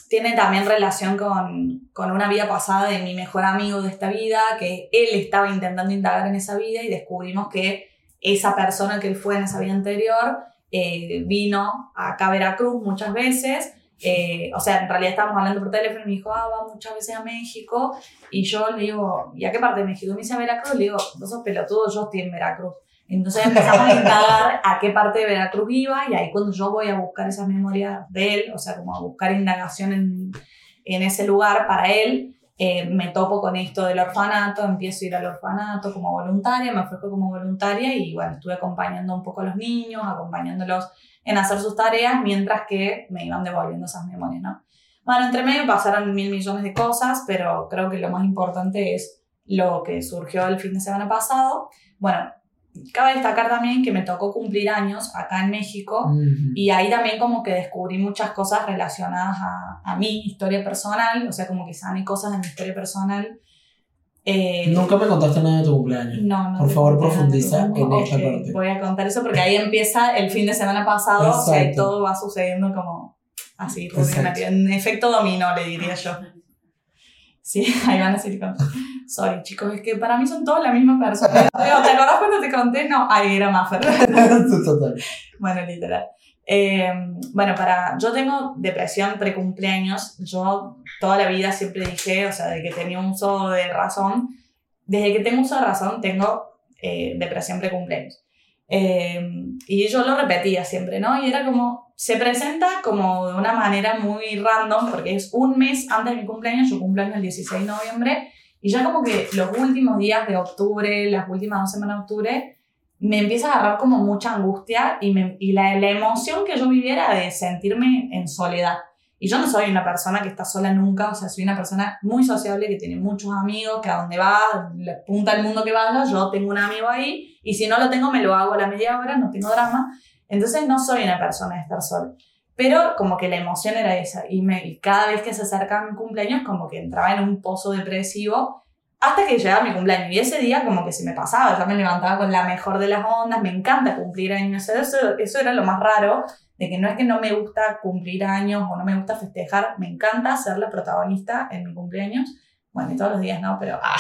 Tiene también relación con, con una vida pasada de mi mejor amigo de esta vida, que él estaba intentando indagar en esa vida y descubrimos que esa persona que él fue en esa vida anterior eh, vino acá a Veracruz muchas veces. eh, o sea, en realidad estábamos hablando por teléfono y me dijo, ah, va muchas veces a México. Y yo le digo, ¿y a qué parte de México? Y me dice a Veracruz. Le digo, vos sos pelotudo, yo estoy en Veracruz. Entonces empezamos a indagar a qué parte de Veracruz iba y ahí cuando yo voy a buscar esas memorias de él, o sea, como a buscar indagación en, en ese lugar para él, eh, me topo con esto del orfanato, empiezo a ir al orfanato como voluntaria, me ofrezco como voluntaria y bueno, estuve acompañando un poco a los niños, acompañándolos en hacer sus tareas mientras que me iban devolviendo esas memorias, ¿no? Bueno, entre medio pasaron mil millones de cosas, pero creo que lo más importante es lo que surgió el fin de semana pasado. Bueno, cabe destacar también que me tocó cumplir años acá en México Ujú. y ahí también como que descubrí muchas cosas relacionadas a, a mi historia personal, o sea, como que sané cosas de mi historia personal. Eh, Nunca me contaste nada de tu cumpleaños. no, no Por favor, profundiza en esta Ok, parte. Voy a contar eso porque ahí empieza el fin de semana pasado, o sea, Exacto. todo va sucediendo como así, Exacto. en efecto dominó, le diría yo. Sí, ahí van a decir como, sorry chicos, es que para mí son todos la misma persona. ¿Te acordás cuando te conté? No, ahí era Maffer. Total. Bueno, literal. Eh, bueno, para, yo tengo depresión precumpleaños. Yo toda la vida siempre dije, o sea, de que tenía un uso de razón. Desde que tengo uso de razón, tengo eh, depresión precumpleaños. Eh, y yo lo repetía siempre, ¿no? Y era como, se presenta como de una manera muy random, porque es un mes antes de mi cumpleaños, yo cumpleaños el 16 de noviembre, y ya como que los últimos días de octubre, las últimas dos semanas de octubre, me empieza a agarrar como mucha angustia y, me, y la, la emoción que yo viviera de sentirme en soledad. Y yo no soy una persona que está sola nunca, o sea, soy una persona muy sociable que tiene muchos amigos, que a donde va, le punta el mundo que vaya, yo tengo un amigo ahí, y si no lo tengo, me lo hago a la media hora, no tengo drama. Entonces no soy una persona de estar sola. Pero como que la emoción era esa, y, me, y cada vez que se acercaba mi cumpleaños, como que entraba en un pozo depresivo, hasta que llegaba mi cumpleaños. Y ese día como que se me pasaba, yo me levantaba con la mejor de las ondas, me encanta cumplir años, eso, eso era lo más raro, de que no es que no me gusta cumplir años o no me gusta festejar, me encanta ser la protagonista en mi cumpleaños, Bueno, y todos los días no, pero, ah,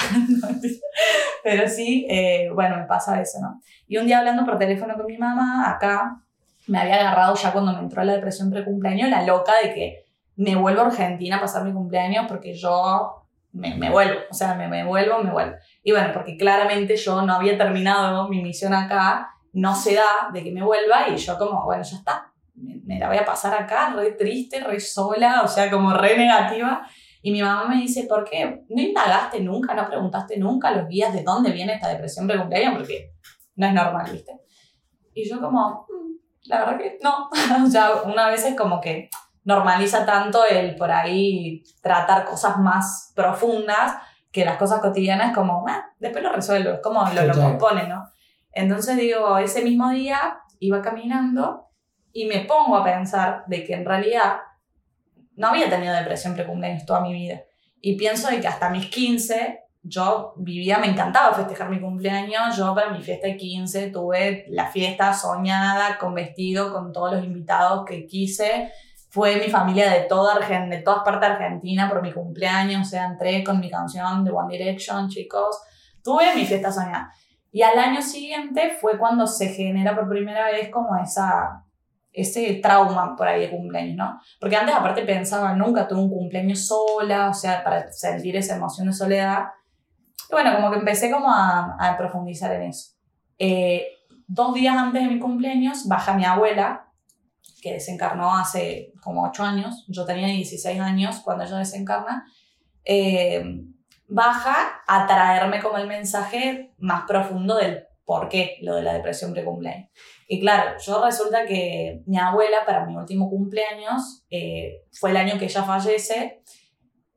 pero sí, eh, bueno, me pasa eso, ¿no? Y un día hablando por teléfono con mi mamá, acá, me había agarrado ya cuando me entró la depresión precumpleaños, la loca de que me vuelvo a Argentina a pasar mi cumpleaños porque yo me, me vuelvo, o sea, me, me vuelvo, me vuelvo. Y bueno, porque claramente yo no había terminado mi misión acá, no se da de que me vuelva y yo como, bueno, ya está, me, me la voy a pasar acá, re triste, re sola, o sea, como re negativa. Y mi mamá me dice, ¿por qué no indagaste nunca, no preguntaste nunca a los guías de dónde viene esta depresión precumpleaños? Porque no es normal, ¿viste? Y yo como, "Mm, la verdad que no. o sea, una vez es como que normaliza tanto el por ahí tratar cosas más profundas que las cosas cotidianas como, "Ah, después lo resuelvo, es como lo, lo compone, ¿no? Entonces digo, ese mismo día iba caminando y me pongo a pensar de que en realidad no había tenido depresión precumpleaños toda mi vida. Y pienso de que hasta mis 15 yo vivía, me encantaba festejar mi cumpleaños. Yo para mi fiesta de 15 tuve la fiesta soñada, con vestido, con todos los invitados que quise. Fue mi familia de, toda Argen- de todas partes de Argentina por mi cumpleaños. O sea, entré con mi canción de One Direction, chicos. Tuve mi fiesta soñada. Y al año siguiente fue cuando se genera por primera vez como esa, ese trauma por ahí de cumpleaños, ¿no? Porque antes aparte pensaba, nunca tuve un cumpleaños sola, o sea, para sentir esa emoción de soledad. Y bueno, como que empecé como a, a profundizar en eso. Eh, dos días antes de mi cumpleaños baja mi abuela, que desencarnó hace como ocho años, yo tenía 16 años cuando ella desencarna, eh, baja a traerme como el mensaje más profundo del por qué lo de la depresión precumpleaños. Y claro, yo resulta que mi abuela para mi último cumpleaños eh, fue el año que ella fallece.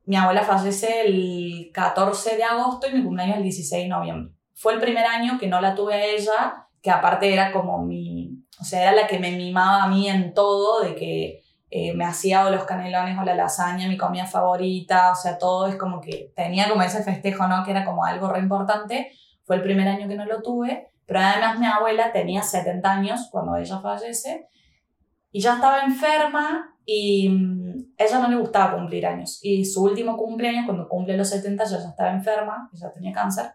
Mi abuela fallece el 14 de agosto y mi cumpleaños el 16 de noviembre. Fue el primer año que no la tuve ella, que aparte era como mi, o sea, era la que me mimaba a mí en todo, de que eh, me hacía o los canelones o la lasaña, mi comida favorita, o sea, todo es como que tenía como ese festejo, ¿no? Que era como algo re importante. Fue el primer año que no lo tuve, pero además mi abuela tenía 70 años cuando ella fallece y ya estaba enferma y mm, ella no le gustaba cumplir años. Y su último cumpleaños, cuando cumple los 70, ella ya estaba enferma, ella tenía cáncer.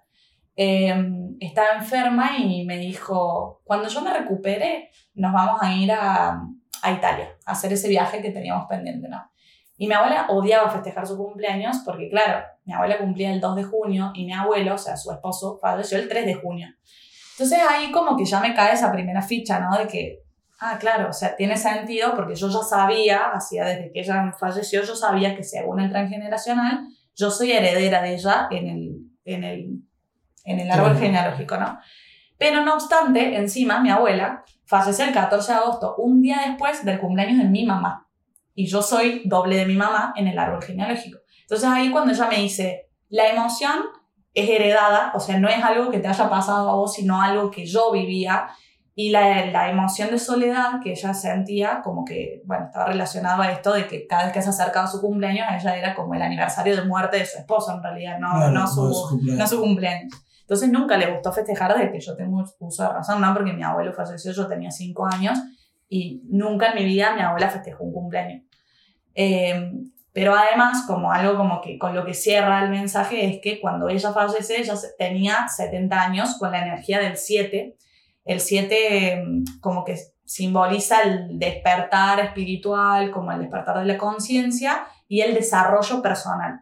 eh, estaba enferma y me dijo, cuando yo me recupere, nos vamos a ir a, a Italia, a hacer ese viaje que teníamos pendiente, ¿no? Y mi abuela odiaba festejar su cumpleaños porque, claro, mi abuela cumplía el 2 de junio y mi abuelo, o sea, su esposo, falleció el 3 de junio. Entonces ahí como que ya me cae esa primera ficha, ¿no? De que, ah, claro, o sea, tiene sentido porque yo ya sabía, hacía desde que ella falleció, yo sabía que según el transgeneracional, yo soy heredera de ella en el, en el, en el árbol Claro. genealógico, ¿no? Pero no obstante, encima mi abuela falleció el 14 de agosto, un día después del cumpleaños de mi mamá. Y yo soy doble de mi mamá en el árbol genealógico. Entonces ahí cuando ella me dice, la emoción es heredada, o sea, no es algo que te haya pasado a vos, sino algo que yo vivía. Y la, la emoción de soledad que ella sentía, como que, bueno, estaba relacionado a esto de que cada vez que se acercaba su cumpleaños, ella era como el aniversario de muerte de su esposo, en realidad, no, Claro, no, su, no su cumpleaños. no su cumpleaños. Entonces nunca le gustó festejar desde que yo tengo uso de razón, ¿no? Porque mi abuelo falleció, yo tenía cinco años y nunca en mi vida mi abuela festejó un cumpleaños. Eh, pero además, como algo como que con lo que cierra el mensaje es que cuando ella fallece, ella tenía 70 años con la energía del 7. El 7 como que simboliza el despertar espiritual, como el despertar de la conciencia y el desarrollo personal.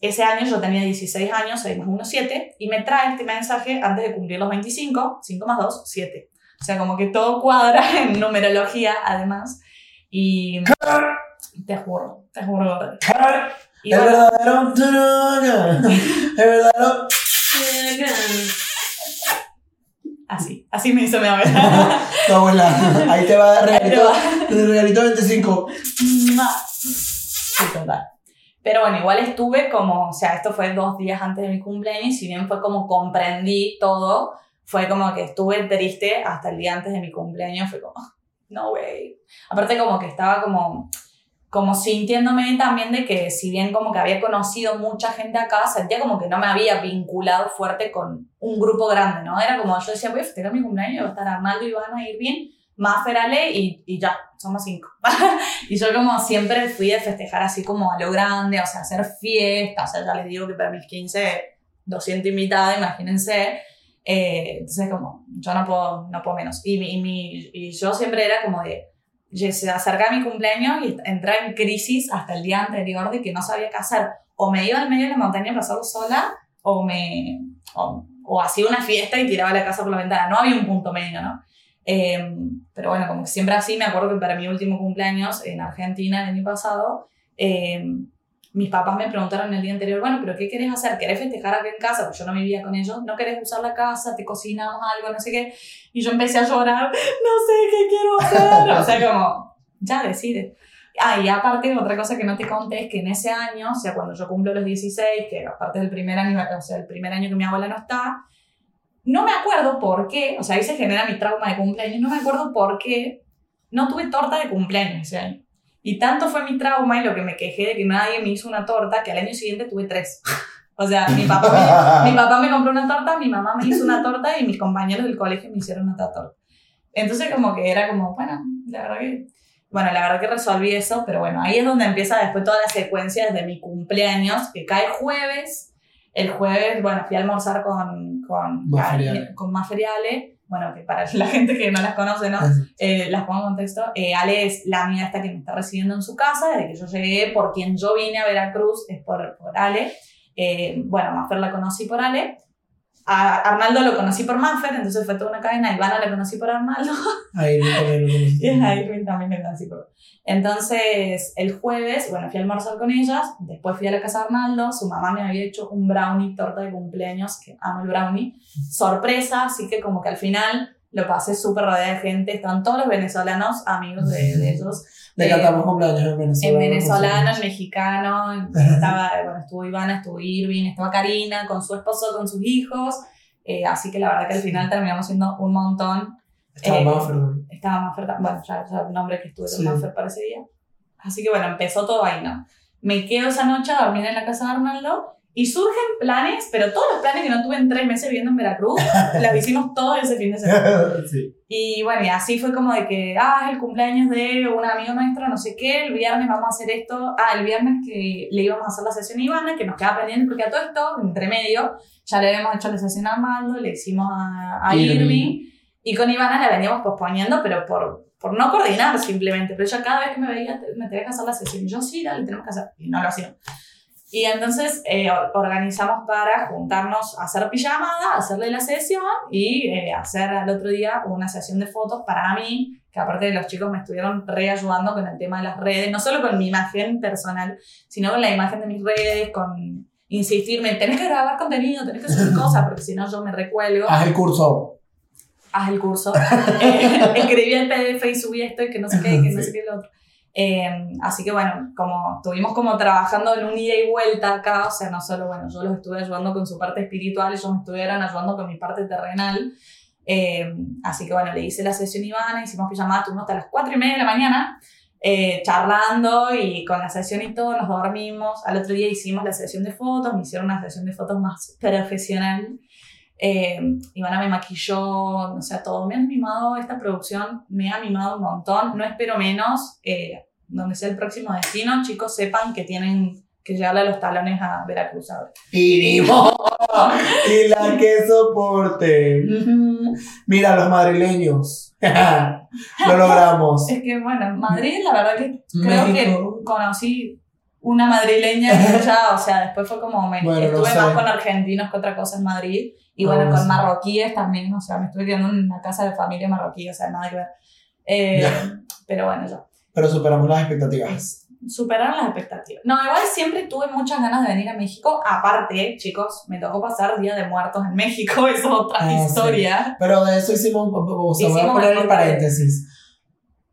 Ese año yo tenía 16 años, 6 más 1, 7, y me trae este mensaje antes de cumplir los 25, 5 más 2, 7. O sea, como que todo cuadra en numerología, además. Y te juro, te juro. Y Es bueno, verdadero. Es verdadero. Así, así me hizo mi abuela. Tu abuela. Ahí te va te regalito. Regalito 25. Sí, total. Pero bueno, igual estuve como, o sea, esto fue dos días antes de mi cumpleaños, si bien fue como comprendí todo, fue como que estuve triste hasta el día antes de mi cumpleaños, fue como, no way. Aparte como que estaba como, como sintiéndome también de que si bien como que había conocido mucha gente acá, sentía como que no me había vinculado fuerte con un grupo grande, ¿no? Era como, yo decía, voy a festejar mi cumpleaños, va a estar Arnaldo, Ivana, Irving, Maffer, Ale y, y ya, somos cinco. y yo como siempre fui de festejar así como a lo grande, o sea, hacer fiestas, o sea, ya les digo que para mis 15, 200 invitados, imagínense. Eh, entonces como, yo no puedo, no puedo menos. Y, mi, y, mi, y yo siempre era como de, se acercaba mi cumpleaños y entraba en crisis hasta el día anterior de que no sabía qué hacer. O me iba al medio de la montaña a pasarlo sola, o me... O, o hacía una fiesta y tiraba la casa por la ventana. No había un punto medio, ¿no? Eh, pero bueno, como siempre así, me acuerdo que para mi último cumpleaños en Argentina el año pasado, eh, mis papás me preguntaron el día anterior, bueno, pero ¿qué querés hacer? ¿Querés festejar aquí en casa? Porque yo no vivía con ellos. ¿No querés usar la casa? ¿Te cocinamos algo? No sé qué. Y yo empecé a llorar, no sé qué quiero hacer. o sea, como, ya decide. Ah, y aparte, otra cosa que no te conté es que en ese año, o sea, cuando yo cumplo los 16, que aparte del primer año, o sea, el primer año que mi abuela no está, no me acuerdo por qué, o sea, ahí se genera mi trauma de cumpleaños, no me acuerdo por qué no tuve torta de cumpleaños ese año. Y tanto fue mi trauma y lo que me quejé de que nadie me hizo una torta que al año siguiente tuve tres. o sea, mi papá, me, mi papá me compró una torta, mi mamá me hizo una torta y mis compañeros del colegio me hicieron otra torta. Entonces como que era como, bueno, la verdad que bueno, la verdad que resolví eso, pero bueno, ahí es donde empieza después toda la secuencia desde mi cumpleaños, que cae jueves. El jueves, bueno, fui a almorzar con, con, con Maferiale. Bueno, que para la gente que no las conoce, ¿no? Eh, las pongo en contexto. Eh, Ale es la amiga esta que me está recibiendo en su casa desde que yo llegué, por quien yo vine a Veracruz, es por, por Ale. Eh, bueno, Mafer la conocí por Ale. A Arnaldo lo conocí por Manfer, entonces fue toda una cadena. A Ivana la conocí por Arnaldo. A Irving también lo conocí. y a Irving también la conocí por. Entonces, el jueves, bueno, fui a almorzar con ellas. Después fui a la casa de Arnaldo. Su mamá me había hecho un brownie, torta de cumpleaños, que amo el brownie. Sorpresa, así que como que al final lo pasé súper rodeada de gente. Estaban todos los venezolanos, amigos de, de ellos. Le cantamos cumpleaños en venezolano. En venezolano, en mexicano. Estaba, bueno, estuvo Ivana, estuvo Irving, estaba Karina con su esposo, con sus hijos. Eh, así que la verdad que al final terminamos siendo un montón. Estaba eh, Maffer. Estaba Maffer, bueno, ya, ya el nombre que estuve con Maffer para ese día. Así que bueno, empezó todo ahí, ¿no? Me quedo esa noche a dormir en la casa de Arnaldo y surgen planes, pero todos los planes que no tuve en tres meses viviendo en Veracruz, los hicimos todo ese fin de semana. sí. Y bueno, y así fue como de que, ah, es el cumpleaños de un amigo nuestro, no sé qué, el viernes vamos a hacer esto. Ah, el viernes que le íbamos a hacer la sesión a Ivana, que nos queda pendiente porque a todo esto, entre medio, ya le habíamos hecho la sesión a Armando, le hicimos a, a Irving. Y con Ivana la veníamos posponiendo, pero por, por no coordinar simplemente. Pero ella cada vez que me veía, me tenía que hacer la sesión. Yo, sí, dale, tenemos que hacer. Y no lo hacía. Y entonces eh, organizamos para juntarnos a hacer pijamada, hacerle la sesión y eh, hacer al otro día una sesión de fotos para mí, que aparte de los chicos me estuvieron reayudando con el tema de las redes, no solo con mi imagen personal, sino con la imagen de mis redes, con insistirme, tenés que grabar contenido, tenés que subir cosas, porque si no yo me recuelgo. Haz el curso. Haz el curso. eh, escribí el PDF y subí esto y que no sé qué, que no sé qué lo otro. Eh, así que bueno, como estuvimos como trabajando en un ida y vuelta acá, o sea, no solo, bueno, yo los estuve ayudando con su parte espiritual, ellos me estuvieron ayudando con mi parte terrenal. Eh, así que bueno, le hice la sesión a Ivana, hicimos pijamada, tuvimos hasta las 4 y media de la mañana, eh, charlando y con la sesión y todo, nos dormimos. Al otro día hicimos la sesión de fotos, me hicieron una sesión de fotos más profesional. Eh, Ivana me maquilló, o sea, todo. Me han mimado esta producción, me ha mimado un montón. No espero menos. Eh, donde sea el próximo destino, chicos, sepan que tienen que llegarle a los talones a Veracruz ahora. Modo. Y la que soporte. Mira, los madrileños. Lo logramos. Es que, bueno, Madrid, la verdad que creo México. que conocí una madrileña ya, o sea, después fue como, me, Bueno, no estuve sé. más con argentinos que otra cosa en Madrid. Y bueno, con sí. marroquíes también, o sea, me estuve quedando en una casa de familia marroquí, o sea, nada que ver. Eh, pero bueno, ya. Pero superamos las expectativas. superaron las expectativas. No, igual siempre tuve muchas ganas de venir a México. Aparte, chicos, me tocó pasar Día de Muertos en México, es otra Ah, sí. historia. Pero de eso hicimos, o sea, voy a Hicimos poner el paréntesis.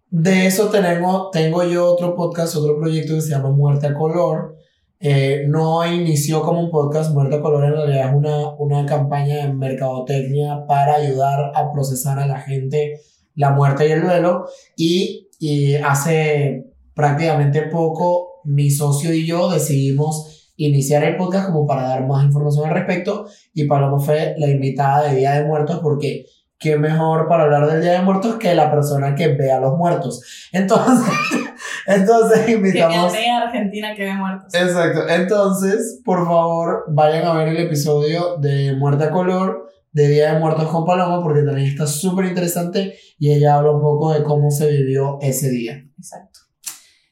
De eso tenemos, tengo yo otro podcast, otro proyecto que se llama Muerte a Color. Eh, no inició como un podcast, Muerte a Color en realidad es una, una campaña de mercadotecnia para ayudar a procesar a la gente la muerte y el duelo. Y, y hace prácticamente poco, mi socio y yo decidimos iniciar el podcast como para dar más información al respecto. Y Paloma fue la invitada de Día de Muertos porque qué mejor para hablar del Día de Muertos que la persona que ve a los muertos. Entonces, entonces invitamos... Que Argentina que ve muertos. Exacto. Entonces, por favor, vayan a ver el episodio de Muerte a Color, de Día de Muertos con Paloma, porque también está súper interesante y ella habla un poco de cómo se vivió ese día. Exacto.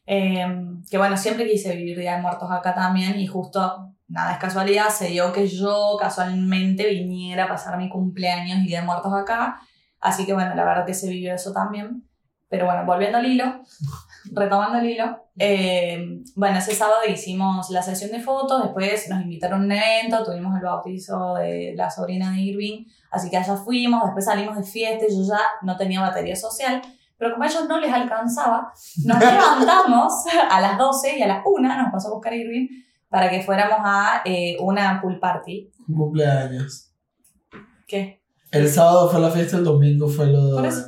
Eh, que bueno, siempre quise vivir Día de Muertos acá también y justo, nada es casualidad, se dio que yo casualmente viniera a pasar mi cumpleaños y Día de Muertos acá. Así que bueno, la verdad que se vivió eso también. Pero bueno, volviendo al hilo, retomando el hilo, eh, bueno, ese sábado hicimos la sesión de fotos, después nos invitaron a un evento, tuvimos el bautizo de la sobrina de Irving, así que allá fuimos, después salimos de fiesta y yo ya no tenía batería social, pero como a ellos no les alcanzaba, nos levantamos a las 12 y a las 1 nos pasó a buscar Irving para que fuéramos a eh, una pool party. Cumpleaños. ¿Qué? El sábado fue la fiesta, el domingo fue lo de... Por eso.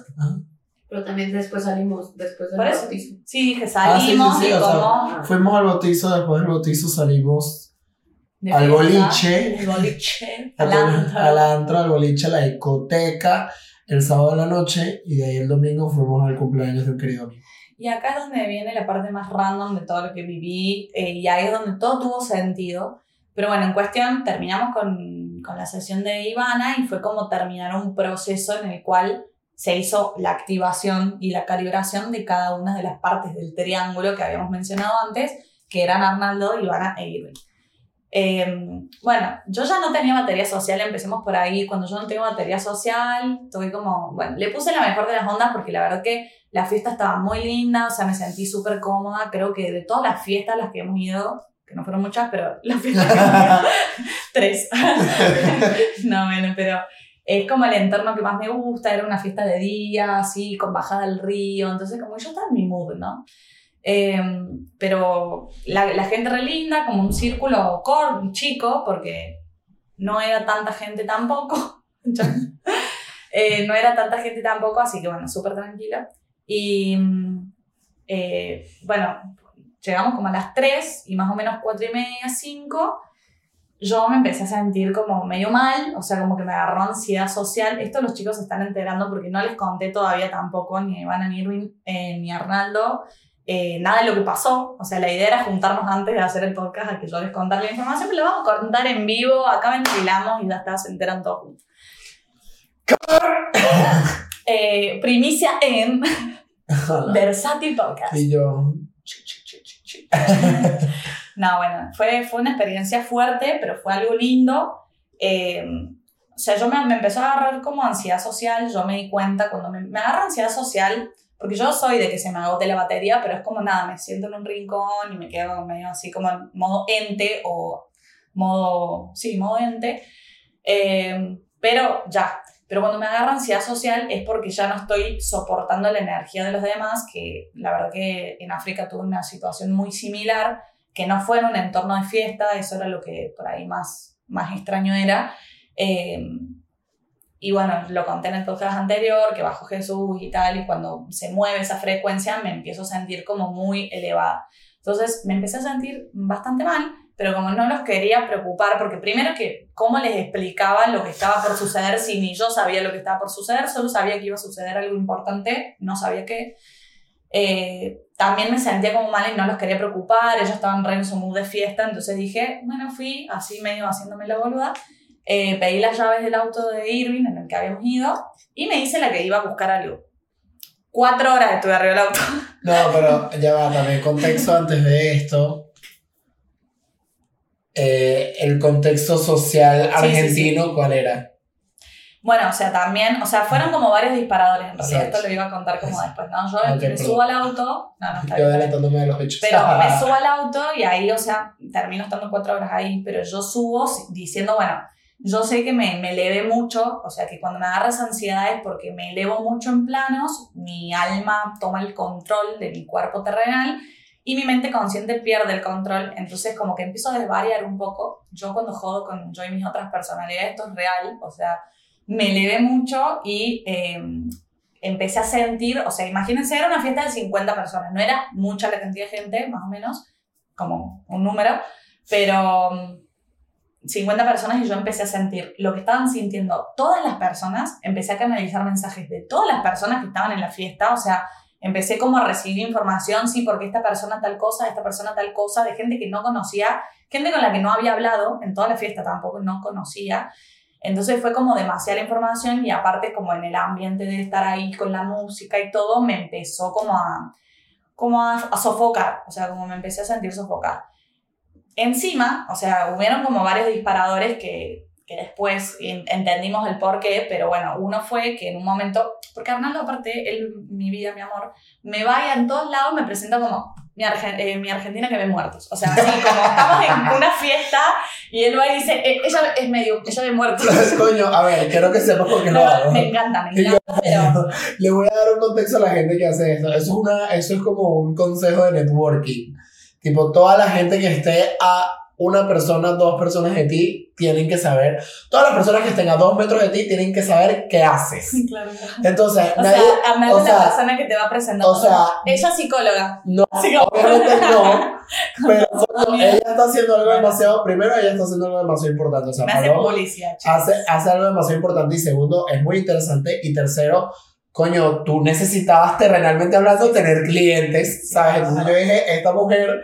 Pero también después salimos, después del Por eso. bautizo. Sí, que Ah, sí, sí, salimos sí, y sea, como... Fuimos al bautizo, después del bautizo salimos de al boliche. El boliche. al al antro. al antro, al boliche, a la discoteca, el sábado de la noche y de ahí el domingo fuimos al cumpleaños de un querido amigo. Y acá es donde viene la parte más random de todo lo que viví eh, y ahí es donde todo tuvo sentido. Pero bueno, en cuestión terminamos con, con la sesión de Ivana y fue como terminar un proceso en el cual se hizo la activación y la calibración de cada una de las partes del triángulo que habíamos mencionado antes, que eran Arnaldo, Ivana e Irving. Eh, bueno, yo ya no tenía batería social, empecemos por ahí. Cuando yo no tengo batería social, estoy como, bueno, le puse la mejor de las ondas porque la verdad que la fiesta estaba muy linda, o sea, me sentí súper cómoda. Creo que de todas las fiestas a las que hemos ido, que no fueron muchas, pero las fiestas que hemos ido, tres. no, bueno, pero es como el entorno que más me gusta. Era una fiesta de día, así, con bajada al río. Entonces, como yo estaba en mi mood, ¿no? Eh, pero la, la gente re linda, como un círculo cor, chico, porque no era tanta gente tampoco. eh, no era tanta gente tampoco, así que bueno, súper tranquila. Y mm, eh, bueno, llegamos como a las 3 y más o menos 4 y media, 5. Yo me empecé a sentir como medio mal, o sea, como que me agarró ansiedad social. Esto los chicos se están enterando porque no les conté todavía tampoco, ni a ni Irwin, eh, ni a Arnaldo, eh, nada de lo que pasó. O sea, la idea era juntarnos antes de hacer el podcast a que yo les contara la información, pero lo vamos a contar en vivo, acá ventilamos y ya está, se enteran todos juntos. Eh, primicia en Versátil Podcast. y yo, No, bueno, fue, fue una experiencia fuerte, pero fue algo lindo. Eh, o sea, yo me, me empezó a agarrar como ansiedad social, yo me di cuenta cuando me, me agarra ansiedad social, porque yo soy de que se me agote la batería, pero es como nada, me siento en un rincón y me quedo medio así como en modo ente o modo, sí, modo ente. Eh, pero ya, pero cuando me agarra ansiedad social es porque ya no estoy soportando la energía de los demás, que la verdad que en África tuve una situación muy similar, que no fue en un entorno de fiesta, eso era lo que por ahí más, más extraño era. Eh, y bueno, lo conté en el podcast anterior, que bajo Jesús y tal, y cuando se mueve esa frecuencia me empiezo a sentir como muy elevada. Entonces me empecé a sentir bastante mal, pero como no los quería preocupar, porque primero que cómo les explicaba lo que estaba por suceder si ni yo sabía lo que estaba por suceder, solo sabía que iba a suceder algo importante, no sabía qué. Eh, también me sentía como mal y no los quería preocupar, ellos estaban re en su mood de fiesta, entonces dije, bueno, fui así medio haciéndome la boluda, eh, pedí las llaves del auto de Irving en el que habíamos ido y me hice la que iba a buscar algo. Cuatro horas estuve arriba del auto. No, pero ya va, también contexto antes de esto. Eh, el contexto social Sí, sí, argentino, ¿cuál era? Bueno, o sea, también, o sea, fueron como varios disparadores en realidad. Esto lo iba a contar como después, ¿no? Yo me subo al auto, no, no está Yo bien. adelantándome de los hechos. Pero me subo al auto y ahí, o sea, termino estando cuatro horas ahí, pero yo subo diciendo, bueno, yo sé que me, me elevé mucho, o sea, que cuando me agarra esa ansiedad es porque me elevo mucho en planos, mi alma toma el control de mi cuerpo terrenal y mi mente consciente pierde el control, entonces como que empiezo a desvariar un poco. Yo cuando jodo con yo y mis otras personalidades, esto es real, o sea, me elevé mucho y eh, empecé a sentir, o sea, imagínense, era una fiesta de 50 personas, no era mucha la cantidad de gente, más o menos, como un número, pero 50 personas y yo empecé a sentir lo que estaban sintiendo todas las personas, empecé a canalizar mensajes de todas las personas que estaban en la fiesta, o sea, empecé como a recibir información, sí, porque esta persona tal cosa, esta persona tal cosa, de gente que no conocía, gente con la que no había hablado, en toda la fiesta tampoco no conocía. Entonces fue como demasiada información y aparte como en el ambiente de estar ahí con la música y todo, me empezó como a, como a, a sofocar, o sea, como me empecé a sentir sofocar. Encima, o sea, hubieron como varios disparadores que, que después en- entendimos el por qué, pero bueno, uno fue que en un momento, porque Arnaldo aparte, él, mi vida, mi amor, me va y en todos lados me presenta como mi, eh, mi Argentina que ve muertos. O sea, así como estamos en una fiesta y él va y dice, "Eh, ella es medio, ella ve muertos. Coño, a ver, quiero que sepas por qué lo Me, hago. me encanta, me yo- encanta, pero Le voy a dar un contexto a la gente que hace eso. Eso es, una, eso es como un consejo de networking. Tipo, toda la gente que esté a una persona, dos personas de ti, tienen que saber. Todas las personas que estén a dos metros de ti tienen que saber qué haces. claro. Entonces, O nadie. sea, Arnaldo o la sea, persona que te va presentando. o sea, ella es psicóloga. no, como- obviamente no. Pero Bien. ella está haciendo algo demasiado. Primero, ella está haciendo algo demasiado importante. O sea, Me hace chicos. hace, hace algo demasiado importante. Y segundo, es muy interesante. Y tercero, coño, tú necesitabas terrenalmente hablando tener clientes, ¿sabes? Entonces yo dije, esta mujer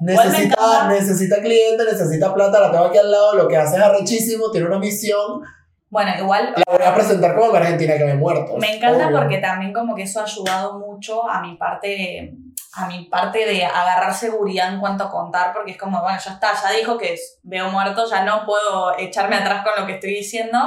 necesita, necesita clientes, necesita plata, la tengo aquí al lado, lo que hace es arrechísimo, tiene una misión. Bueno, igual La voy a presentar como la Argentina que me muerto. Me encanta Obvio. porque también como que eso ha ayudado mucho a mi parte a mi parte de agarrar seguridad en cuanto a contar, porque es como, bueno, ya está, ya dijo que veo muerto, ya no puedo echarme atrás con lo que estoy diciendo.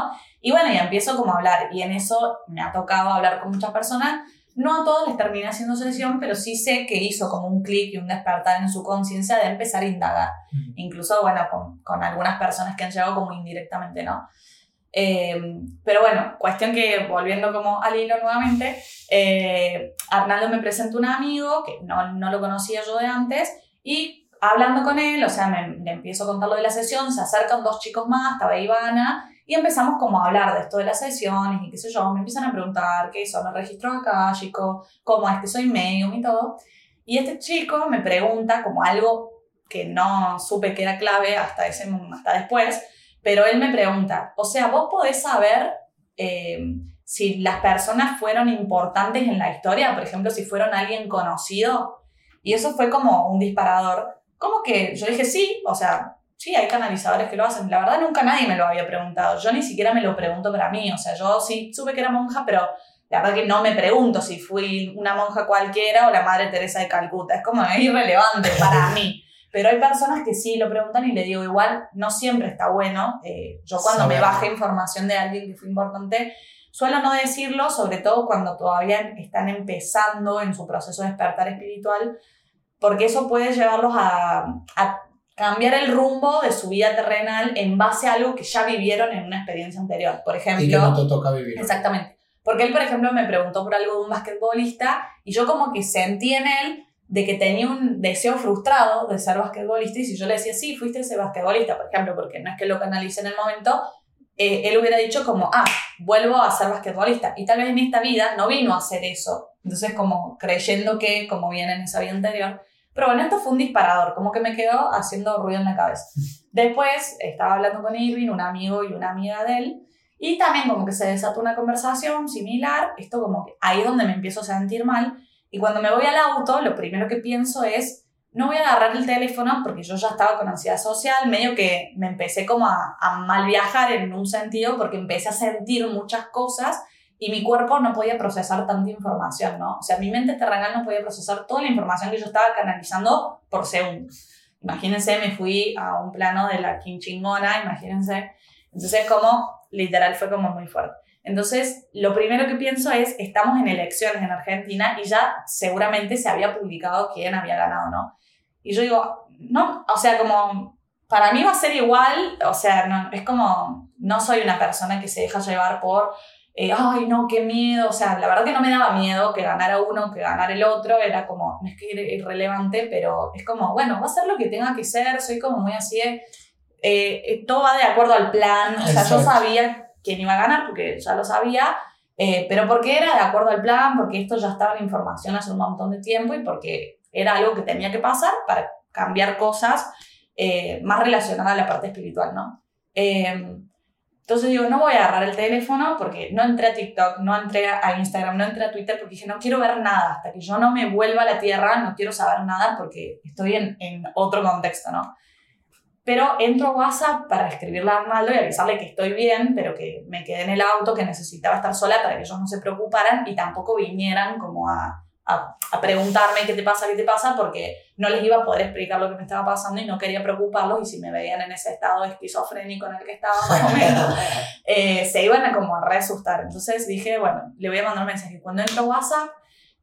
Y bueno, y empiezo como a hablar, y en eso me ha tocado hablar con muchas personas. No a todos les terminé haciendo sesión, pero sí sé que hizo como un clic y un despertar en su conciencia de empezar a indagar. Ujú. Incluso, bueno, con, con algunas personas que han llegado como indirectamente, ¿no? Eh, pero bueno, cuestión que volviendo como al hilo nuevamente, eh, Arnaldo me presentó un amigo que no, no lo conocía yo de antes y hablando con él, o sea, me, le empiezo a contar lo de la sesión, se acercan dos chicos más, estaba Ivana, y empezamos como a hablar de esto de las sesiones y qué sé yo, me empiezan a preguntar qué son los registros acálicos, cómo es que soy medium y todo. Y este chico me pregunta como algo que no supe que era clave hasta, ese, hasta después, pero él me pregunta, o sea, vos podés saber eh, si las personas fueron importantes en la historia, por ejemplo, si fueron alguien conocido, y eso fue como un disparador. Como que yo dije, sí, o sea, sí, hay canalizadores que lo hacen. La verdad, nunca nadie me lo había preguntado. Yo ni siquiera me lo pregunto para mí. O sea, yo sí supe que era monja, pero la verdad que no me pregunto si fui una monja cualquiera o la Madre Teresa de Calcuta. Es como irrelevante para mí. Pero hay personas que sí lo preguntan y le digo, igual, no siempre está bueno. Eh, yo cuando me baje información de alguien que fue importante, suelo no decirlo, sobre todo cuando todavía están empezando en su proceso de despertar espiritual, porque eso puede llevarlos a, a cambiar el rumbo de su vida terrenal en base a algo que ya vivieron en una experiencia anterior. Por ejemplo, Y que no te toca vivir. Exactamente. Porque él, por ejemplo, me preguntó por algo de un basquetbolista y yo como que sentí en él de que tenía un deseo frustrado de ser basquetbolista y si yo le decía, sí, fuiste ese basquetbolista, por ejemplo, porque no es que lo canalicé en el momento, eh, él hubiera dicho como, ah, vuelvo a ser basquetbolista. Y tal vez en esta vida no vino a hacer eso. Entonces como creyendo que como viene en esa vida anterior. Esto fue un disparador, como que me quedó haciendo ruido en la cabeza. Después estaba hablando con Irving, un amigo y una amiga de él, y también como que se desató una conversación similar, esto como que ahí es donde me empiezo a sentir mal, y cuando me voy al auto, lo primero que pienso es, no voy a agarrar el teléfono porque yo ya estaba con ansiedad social, medio que me empecé como a, a mal viajar en un sentido porque empecé a sentir muchas cosas y mi cuerpo no podía procesar tanta información, ¿no? O sea, mi mente terrenal no podía procesar toda la información que yo estaba canalizando por segundo. Imagínense, me fui a un plano de la quinchingona, imagínense. Entonces, como, literal, fue como muy fuerte. Entonces, lo primero que pienso es, estamos en elecciones en Argentina y ya seguramente se había publicado quién había ganado, ¿no? Y yo digo, no, o sea, como, para mí va a ser igual, o sea, no, es como, no soy una persona que se deja llevar por, eh, ay, no, qué miedo, o sea, la verdad que no me daba miedo que ganara uno, que ganara el otro, era como, no es que irrelevante, pero es como, bueno, va a ser lo que tenga que ser, soy como muy así, de, eh, eh, todo va de acuerdo al plan, o sea, yo Exacto. sabía quién iba a ganar, porque ya lo sabía, eh, pero porque era de acuerdo al plan, porque esto ya estaba en información hace un montón de tiempo y porque era algo que tenía que pasar para cambiar cosas eh, más relacionadas a la parte espiritual, ¿no? Entonces digo, no voy a agarrar el teléfono porque no entré a TikTok, no entré a Instagram, no entré a Twitter porque dije, no quiero ver nada. Hasta que yo no me vuelva a la tierra, no quiero saber nada porque estoy en, en otro contexto, ¿no? Pero entro a WhatsApp para escribirle a Arnaldo y avisarle que estoy bien, pero que me quedé en el auto, que necesitaba estar sola para que ellos no se preocuparan y tampoco vinieran como a, a, a, preguntarme qué te pasa, qué te pasa, porque no les iba a poder explicar lo que me estaba pasando y no quería preocuparlos y si me veían en ese estado esquizofrénico en el que estaba, más o menos, eh, se iban a como a reasustar. Entonces dije, bueno, le voy a mandar un mensaje. Cuando entro a WhatsApp,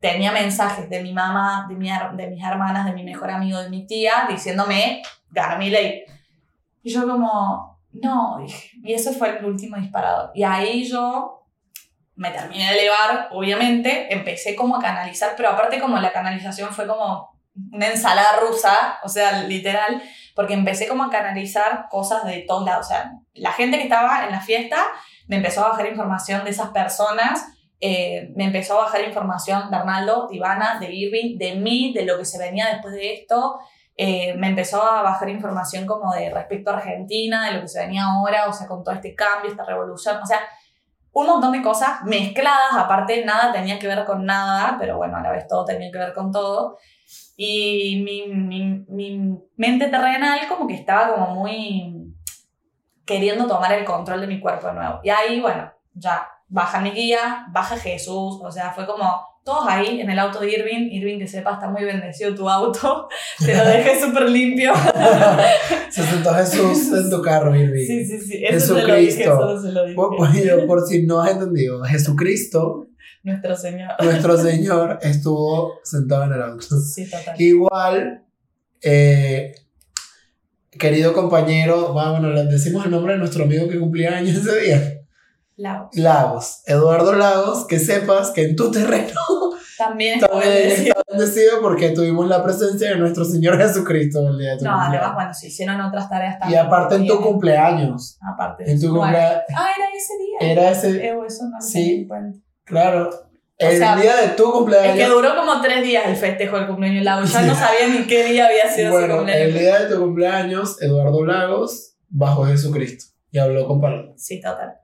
tenía mensajes de mi mamá, de, mi, de mis hermanas, de mi mejor amigo, de mi tía, diciéndome, gana mi ley. Y yo como, no, dije, y eso fue el último disparador. Y ahí yo me terminé de elevar, obviamente, empecé como a canalizar, pero aparte como la canalización fue como una ensalada rusa, o sea, literal, porque empecé como a canalizar cosas de todos lados, o sea, la gente que estaba en la fiesta me empezó a bajar información de esas personas, eh, me empezó a bajar información de Arnaldo, de Ivana, de Irving, de mí, de lo que se venía después de esto, eh, me empezó a bajar información como de respecto a Argentina, de lo que se venía ahora, o sea, con todo este cambio, esta revolución, o sea, un montón de cosas mezcladas, aparte nada tenía que ver con nada, pero bueno, a la vez todo tenía que ver con todo. Y mi, mi, mi mente terrenal como que estaba como muy queriendo tomar el control de mi cuerpo de nuevo. Y ahí, bueno, ya baja mi guía, baja Jesús, o sea, fue como todos ahí en el auto de Irving. Irving, que sepa, está muy bendecido tu auto. Te lo dejé súper limpio. se sentó Jesús en tu carro, Irving. Sí, sí, sí. Eso Jesucristo. Se lo dije, por, por, si no has entendido, Jesucristo. Nuestro Señor. Nuestro Señor estuvo sentado en el auto. Sí, total. Igual, eh, querido compañero, bueno, le decimos el nombre de nuestro amigo que cumplía años ese día. Lagos. Lagos. Eduardo Lagos, que sepas que en tu terreno también, también está bendecido porque tuvimos la presencia de nuestro Señor Jesucristo el día de tu No, además, bueno, se hicieron otras tareas también. Y aparte en tu cumpleaños. Aparte. En tu cumpleaños. Ah, era ese día. Era ese. Eh, eso no Sí. Claro. El sea, día de tu Es cumpleaños. que duró como tres días el festejo del cumpleaños de Lago. Ya no sabía ni qué día había sido Bueno, cumpleaños. el día de tu cumpleaños, Eduardo Lagos bajó Jesucristo y habló con palabras. Sí, total.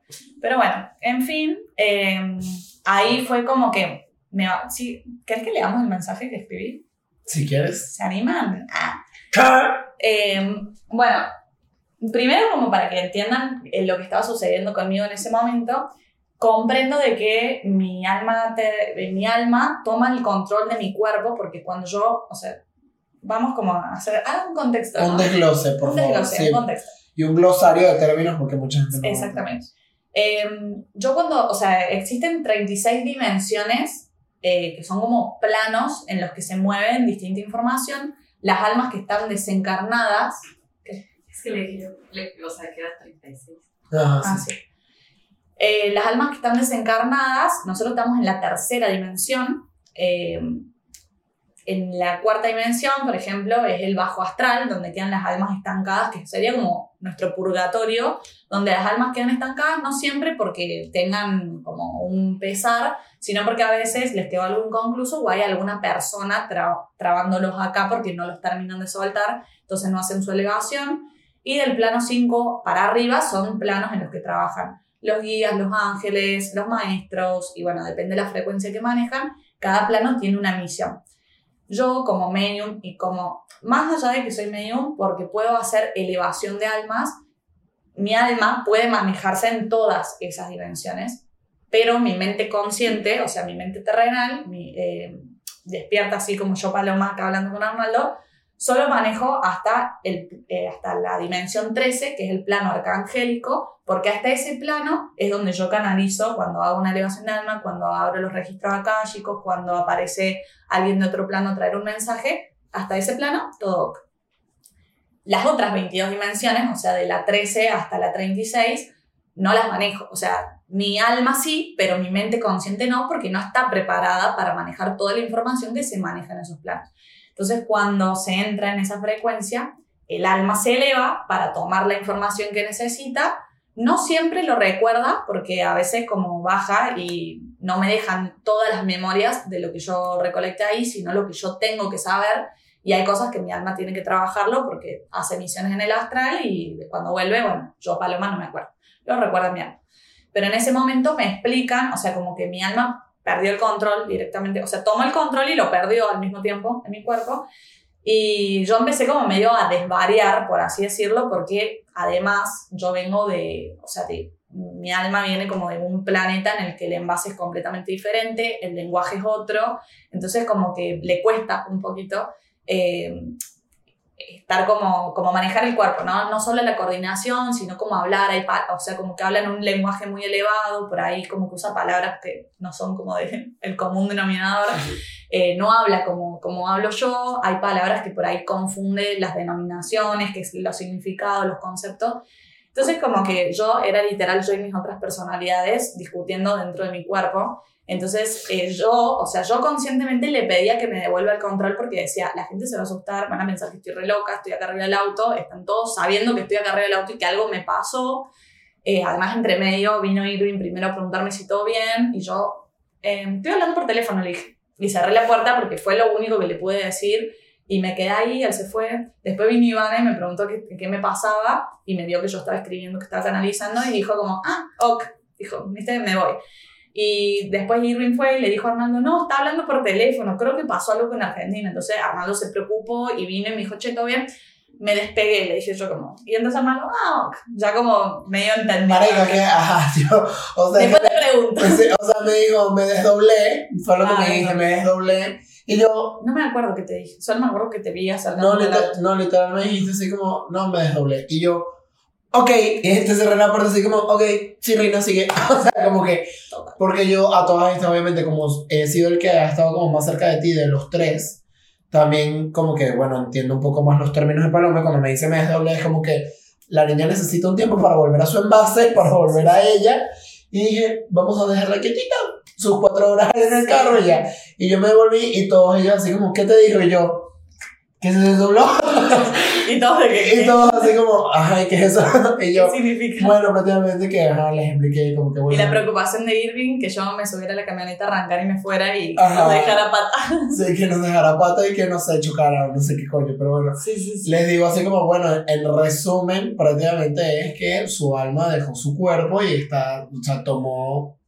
Pero bueno, en fin, eh, ahí fue como que. Me, va- sí, ¿Querés que leamos el mensaje que escribí? Si quieres. ¿Se animan? Ah. Eh, bueno, primero como para que entiendan eh, lo que estaba sucediendo conmigo en ese momento, comprendo de que mi alma, te- mi alma toma el control de mi cuerpo porque cuando yo, o sea, vamos como a hacer ah, un contexto. Un ¿no? desglose, por Un favor. desglose, sí. un contexto. Y un glosario de términos porque mucha gente no. Exactamente. Eh, yo cuando, o sea, existen 36 dimensiones eh, que son como planos en los que se mueven distinta información. Las almas que están desencarnadas. Es que le, le o sea, queda 36. Ajá, Ah, sí. sí. Eh, las almas que están desencarnadas, nosotros estamos en la tercera dimensión. eh, en la cuarta dimensión, por ejemplo, es el bajo astral, donde quedan las almas estancadas, que sería como nuestro purgatorio, donde las almas quedan estancadas no siempre porque tengan como un pesar, sino porque a veces les quedó algún concluso o hay alguna persona tra- trabándolos acá porque no los terminan de soltar, entonces no hacen su elevación. Y del plano 5 para arriba son planos en los que trabajan los guías, los ángeles, los maestros, y bueno, depende de la frecuencia que manejan, cada plano tiene una misión. Yo como medium y como, más allá de que soy medium, porque puedo hacer elevación de almas, mi alma puede manejarse en todas esas dimensiones, pero mi mente consciente, o sea, mi mente terrenal, mi, eh, despierta así como yo Paloma acá hablando con Arnaldo, solo manejo hasta, el, eh, hasta la dimensión 13, que es el plano arcangélico, porque hasta ese plano es donde yo canalizo cuando hago una elevación de alma, cuando abro los registros akáshicos, cuando aparece alguien de otro plano a traer un mensaje, hasta ese plano, todo. Las otras 22 dimensiones, o sea, de la 13 hasta la 36, no las manejo. O sea, mi alma sí, pero mi mente consciente no, porque no está preparada para manejar toda la información que se maneja en esos planos. Entonces, cuando se entra en esa frecuencia, el alma se eleva para tomar la información que necesita. No siempre lo recuerda, porque a veces como baja y no me dejan todas las memorias de lo que yo recolecté ahí, sino lo que yo tengo que saber, Y hay cosas que mi alma tiene que trabajarlo porque hace misiones en el astral y cuando vuelve, bueno, yo Paloma no me acuerdo, lo recuerda mi alma. Pero en ese momento me explican, o sea, como que mi alma perdió el control directamente, o sea, tomó el control y lo perdió al mismo tiempo en mi cuerpo. Y yo empecé como medio a desvariar, por así decirlo, porque además yo vengo de, o sea, de, mi alma viene como de un planeta en el que el envase es completamente diferente, el lenguaje es otro, entonces como que le cuesta un poquito eh, estar como, como manejar el cuerpo, ¿no? No solo la coordinación, sino como hablar, hay o sea, como que hablan un lenguaje muy elevado, por ahí como que usa palabras que no son como de, el común denominador, eh, no habla como, como hablo yo, hay palabras que por ahí confunde las denominaciones, que los significados, los conceptos. Entonces como que yo era literal yo y mis otras personalidades discutiendo dentro de mi cuerpo entonces, eh, yo, o sea, yo conscientemente le pedía que me devuelva el control porque decía, la gente se va a asustar, van a pensar que estoy re loca, estoy acá arriba del auto, están todos sabiendo que estoy acá arriba del auto y que algo me pasó. Eh, además, entre medio vino Irwin primero a preguntarme si todo bien y yo, eh, estoy hablando por teléfono, le dije. Y cerré la puerta porque fue lo único que le pude decir y me quedé ahí, él se fue. Después vino Ivana y me preguntó qué, qué me pasaba y me vio que yo estaba escribiendo, que estaba canalizando y dijo como, ah, ok, dijo, viste, me voy. Y después Irving fue y le dijo a Armando, no, está hablando por teléfono, creo que pasó algo con Argentina. Entonces Armando se preocupó y vino y me dijo, che, ¿todo bien? Me despegué, le dije yo como, y entonces Armando, ah, ya como medio entendido. Marica, que, ajá, yo, o sea, Después te pregunto. o sea, me dijo, me desdoblé, fue lo que me dije, me desdoblé. Y yo... No me acuerdo qué te dije, solo me acuerdo que te vi hacer No, literal, no, literal me dijiste así como, no, me desdoblé. Y yo ok, y este cerré la puerta así como, ok, sí, Reina, sigue. o sea, como que, porque yo a todas estas, obviamente, como he sido el que ha estado como más cerca de ti de los tres, también como que, bueno, entiendo un poco más los términos de Paloma. Cuando me dice me desdoble, es como que la niña necesita un tiempo para volver a su envase, para volver a ella. Y dije, vamos a dejarla quietita, sus cuatro horas en el carro y ya. Y yo me devolví y todos ellos así como, ¿qué te dijo? Y yo, ¿qué se desdobló? y todos de que, Y todos así como, ajá, ¿qué es eso? y yo, ¿qué significa? bueno, prácticamente que, ajá, les expliqué como que, bueno. Y la preocupación de Irving, que yo me subiera a la camioneta, arrancar y me fuera y Ajá. nos dejara pata. Sí, que nos dejara pata y que no se chocara, no sé qué coño, pero bueno. Sí, sí, sí. Les digo así como, bueno, en resumen, prácticamente es que su alma dejó su cuerpo y está, o sea, tomó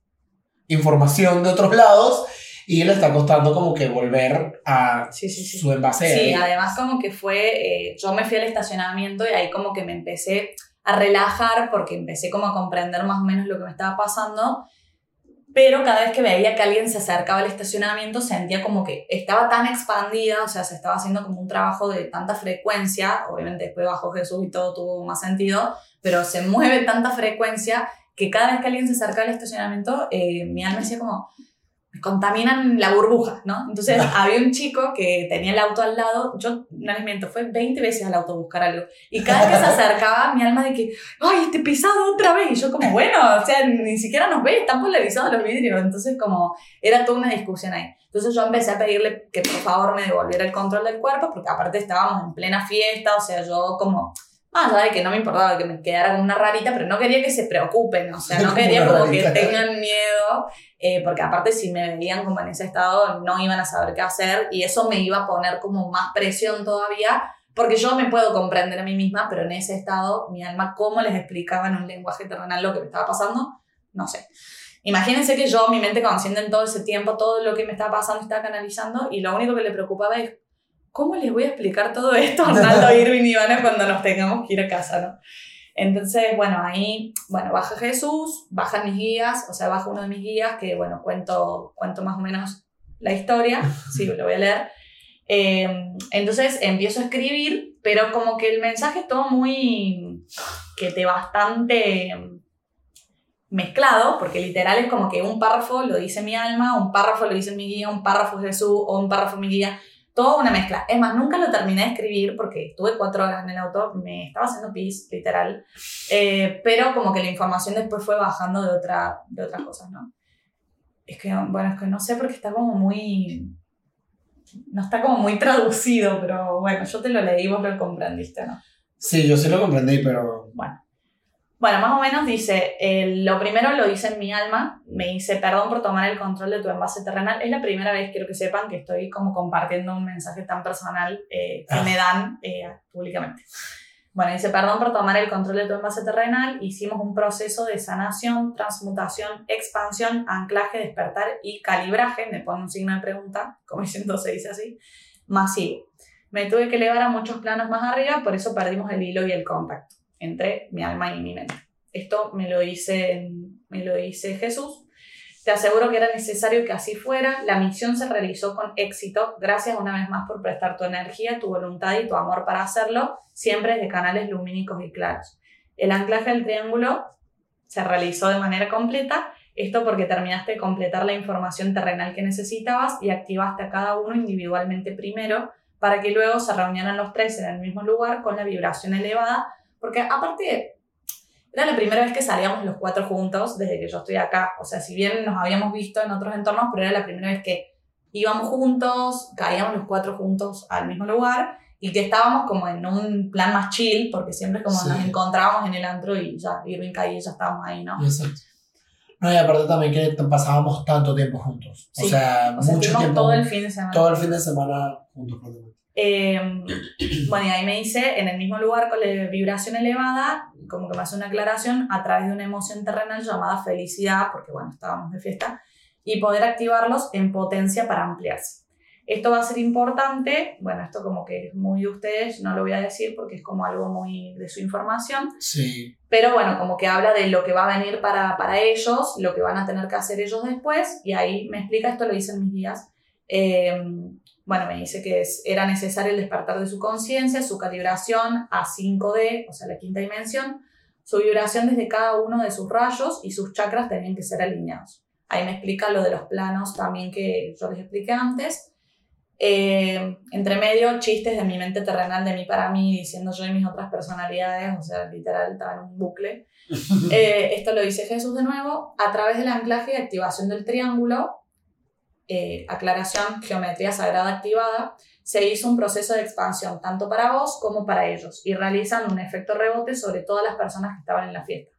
información de otros lados y le está costando como que volver a Sí, sí, sí. su envase. Sí, además como que fue, eh, yo me fui al estacionamiento y ahí como que me empecé a relajar porque empecé como a comprender más o menos lo que me estaba pasando, pero cada vez que veía que alguien se acercaba al estacionamiento sentía como que estaba tan expandida, o sea, se estaba haciendo como un trabajo de tanta frecuencia, obviamente después bajó Jesús y todo tuvo más sentido, pero se mueve tanta frecuencia que cada vez que alguien se acercaba al estacionamiento, eh, mi alma decía como, contaminan la burbuja, ¿no? Entonces había un chico que tenía el auto al lado, yo no les miento, fue 20 veces al auto a buscar algo. Y cada vez que se acercaba, mi alma de que, ¡ay, te he pisado otra vez! Y yo como, bueno, o sea, ni siquiera nos ve, están polarizados los vidrios. Entonces como, era toda una discusión ahí. Entonces yo empecé a pedirle que por favor me devolviera el control del cuerpo, porque aparte estábamos en plena fiesta, o sea, yo como... Más allá de que no me importaba que me quedara como una rarita, pero no quería que se preocupen, o sea, no quería como que tengan miedo, eh, porque aparte si me veían como en ese estado no iban a saber qué hacer y eso me iba a poner como más presión todavía, porque yo me puedo comprender a mí misma, pero en ese estado mi alma, ¿cómo les explicaba en un lenguaje terrenal lo que me estaba pasando? No sé. Imagínense que yo, mi mente consciente en todo ese tiempo, todo lo que me estaba pasando, estaba canalizando y lo único que le preocupaba es, ¿cómo les voy a explicar todo esto a Arnaldo, Irving y Ivana cuando nos tengamos que ir a casa, no? Entonces, bueno, ahí, bueno, baja Jesús, bajan mis guías, o sea, baja uno de mis guías, que, bueno, cuento, cuento más o menos la historia, sí, lo voy a leer. Eh, entonces empiezo a escribir, pero como que el mensaje es todo muy, que te bastante mezclado, porque literal es como que un párrafo lo dice mi alma, un párrafo lo dice mi guía, un párrafo Jesús o un párrafo mi guía, todo una mezcla. Es más, nunca lo terminé de escribir porque estuve cuatro horas en el auto, me estaba haciendo pis, literal, Eh, pero como que la información después fue bajando de, otra, de otras cosas, ¿no? Es que, bueno, es que no sé porque está como muy... No está como muy traducido, pero bueno, yo te lo leí, vos lo comprendiste, ¿no? Sí, yo sí lo comprendí, pero Bueno. Bueno, más o menos dice, eh, lo primero lo dice en mi alma, me dice, perdón por tomar el control de tu envase terrenal. Es la primera vez, quiero que sepan, que estoy como compartiendo un mensaje tan personal eh, que Ah. me dan eh, públicamente. Bueno, dice, perdón por tomar el control de tu envase terrenal. Hicimos un proceso de sanación, transmutación, expansión, anclaje, despertar y calibraje. Me pone un signo de pregunta, como diciendo se dice así, masivo. Me tuve que elevar a muchos planos más arriba, por eso perdimos el hilo y el contacto entre mi alma y mi mente. Esto me lo dice, me lo dice Jesús. Te aseguro que era necesario que así fuera. La misión se realizó con éxito. Gracias una vez más por prestar tu energía, tu voluntad y tu amor para hacerlo, siempre desde canales lumínicos y claros. El anclaje del triángulo se realizó de manera completa. Esto porque terminaste de completar la información terrenal que necesitabas y activaste a cada uno individualmente primero para que luego se reunieran los tres en el mismo lugar con la vibración elevada porque aparte, era la primera vez que salíamos los cuatro juntos desde que yo estoy acá. O sea, si bien nos habíamos visto en otros entornos, pero era la primera vez que íbamos juntos, caíamos los cuatro juntos al mismo lugar y que estábamos como en un plan más chill, porque siempre como Sí. nos encontrábamos en el antro y ya, Irving caí y ya estábamos ahí, ¿no? Exacto. No, y aparte también que pasábamos tanto tiempo juntos. O Sí. sea, O sea, mucho tiempo. todo el fin de semana. todo el fin de semana juntos prácticamente. Eh, bueno, y ahí me dice, en el mismo lugar con la vibración elevada, como que me hace una aclaración, a través de una emoción terrenal llamada felicidad, porque bueno, estábamos de fiesta, y poder activarlos en potencia para ampliarse. Esto va a ser importante, bueno, esto como que es muy de ustedes, no lo voy a decir porque es como algo muy de su información, Sí. pero bueno, como que habla de lo que va a venir para, para ellos, lo que van a tener que hacer ellos después, y ahí me explica, esto lo dicen mis guías, eh, bueno, me dice que es- era necesario el despertar de su conciencia, su calibración a 5D, o sea, la quinta dimensión, su vibración desde cada uno de sus rayos y sus chakras tenían que ser alineados. Ahí me explica lo de los planos también que yo les expliqué antes. Eh, entre medio, chistes de mi mente terrenal, de mí para mí, diciendo yo y mis otras personalidades, o sea, literal, estaba en un bucle. Eh, esto lo dice Jesús de nuevo, a través del anclaje y activación del triángulo, eh, aclaración, geometría sagrada activada, se hizo un proceso de expansión tanto para vos como para ellos y realizan un efecto rebote sobre todas las personas que estaban en la fiesta.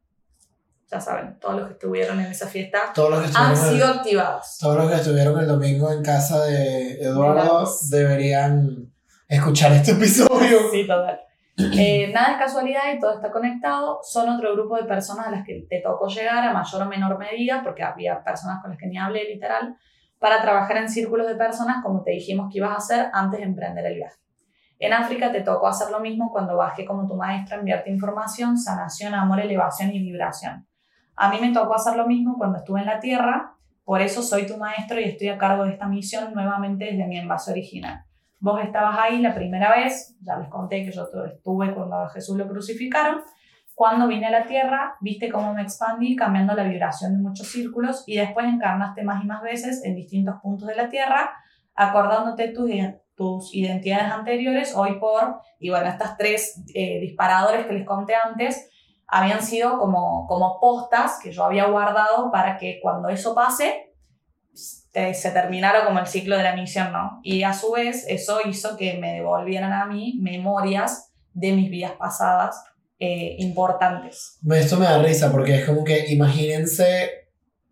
Ya saben, todos los que estuvieron en esa fiesta Todos los que han sido el, activados. todos los que estuvieron el domingo en casa de Eduardo deberían escuchar este episodio. Sí, total. Eh, nada es casualidad y todo está conectado. Son otro grupo de personas a las que te tocó llegar a mayor o menor medida, porque había personas con las que ni hablé literal, para trabajar en círculos de personas como te dijimos que ibas a hacer antes de emprender el viaje. En África te tocó hacer lo mismo cuando bajé como tu maestra, enviarte información, sanación, amor, elevación y vibración. A mí me tocó hacer lo mismo cuando estuve en la Tierra, por eso soy tu maestro y estoy a cargo de esta misión nuevamente desde mi envase original. Vos estabas ahí la primera vez, ya les conté que yo estuve cuando a Jesús lo crucificaron. Cuando vine a la tierra, viste cómo me expandí cambiando la vibración de muchos círculos y después encarnaste más y más veces en distintos puntos de la tierra, acordándote tus, tus identidades anteriores, hoy por, y bueno, estas tres eh, disparadores que les conté antes, habían sido como, como postas que yo había guardado para que cuando eso pase, te- se terminara como el ciclo de la misión, ¿no? Y a su vez eso hizo que me devolvieran a mí memorias de mis vidas pasadas eh, importantes. Esto me da risa porque es como que, imagínense,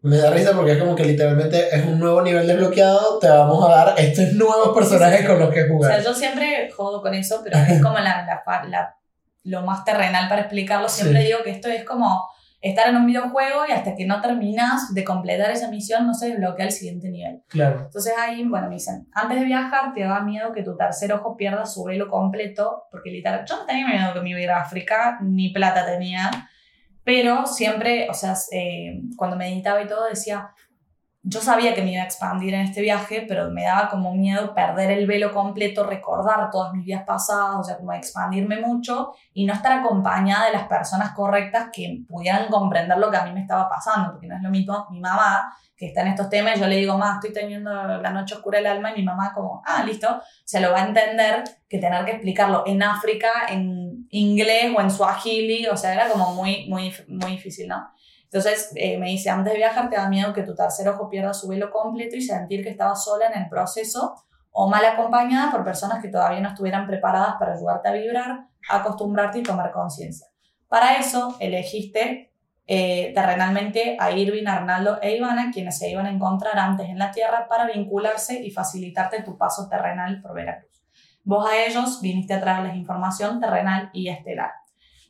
me da risa porque es como que literalmente es un nuevo nivel desbloqueado, te vamos a dar estos nuevos personajes con los que O sea, jugar. yo siempre jodo con eso, pero es como la, la, la- lo más terrenal para explicarlo. Siempre Sí. digo que esto es como estar en un videojuego y hasta que no terminas de completar esa misión no se desbloquea el siguiente nivel. Claro. Entonces ahí, bueno, me dicen, antes de viajar te da miedo que tu tercer ojo pierda su velo completo, porque literal, yo no tenía miedo que me iba a ir a África, ni plata tenía, pero siempre, o sea, eh, cuando meditaba y todo decía, yo sabía que me iba a expandir en este viaje, pero me daba como miedo perder el velo completo, recordar todas mis vidas pasadas, o sea, como expandirme mucho y no estar acompañada de las personas correctas que pudieran comprender lo que a mí me estaba pasando, porque no es lo mismo mi mamá que está en estos temas, yo le digo, más estoy teniendo la noche oscura del alma, y mi mamá como, ah, listo, se lo va a entender que tener que explicarlo en África, en inglés o en suajili, o sea, era como muy, muy, muy difícil, ¿no? Entonces eh, me dice, antes de viajar te da miedo que tu tercer ojo pierda su velo completo y sentir que estabas sola en el proceso o mal acompañada por personas que todavía no estuvieran preparadas para ayudarte a vibrar, acostumbrarte y tomar conciencia. Para eso elegiste eh, terrenalmente a Irving, Arnaldo e Ivana, quienes se iban a encontrar antes en la Tierra para vincularse y facilitarte tu paso terrenal por Veracruz. Vos a ellos viniste a traerles información terrenal y estelar.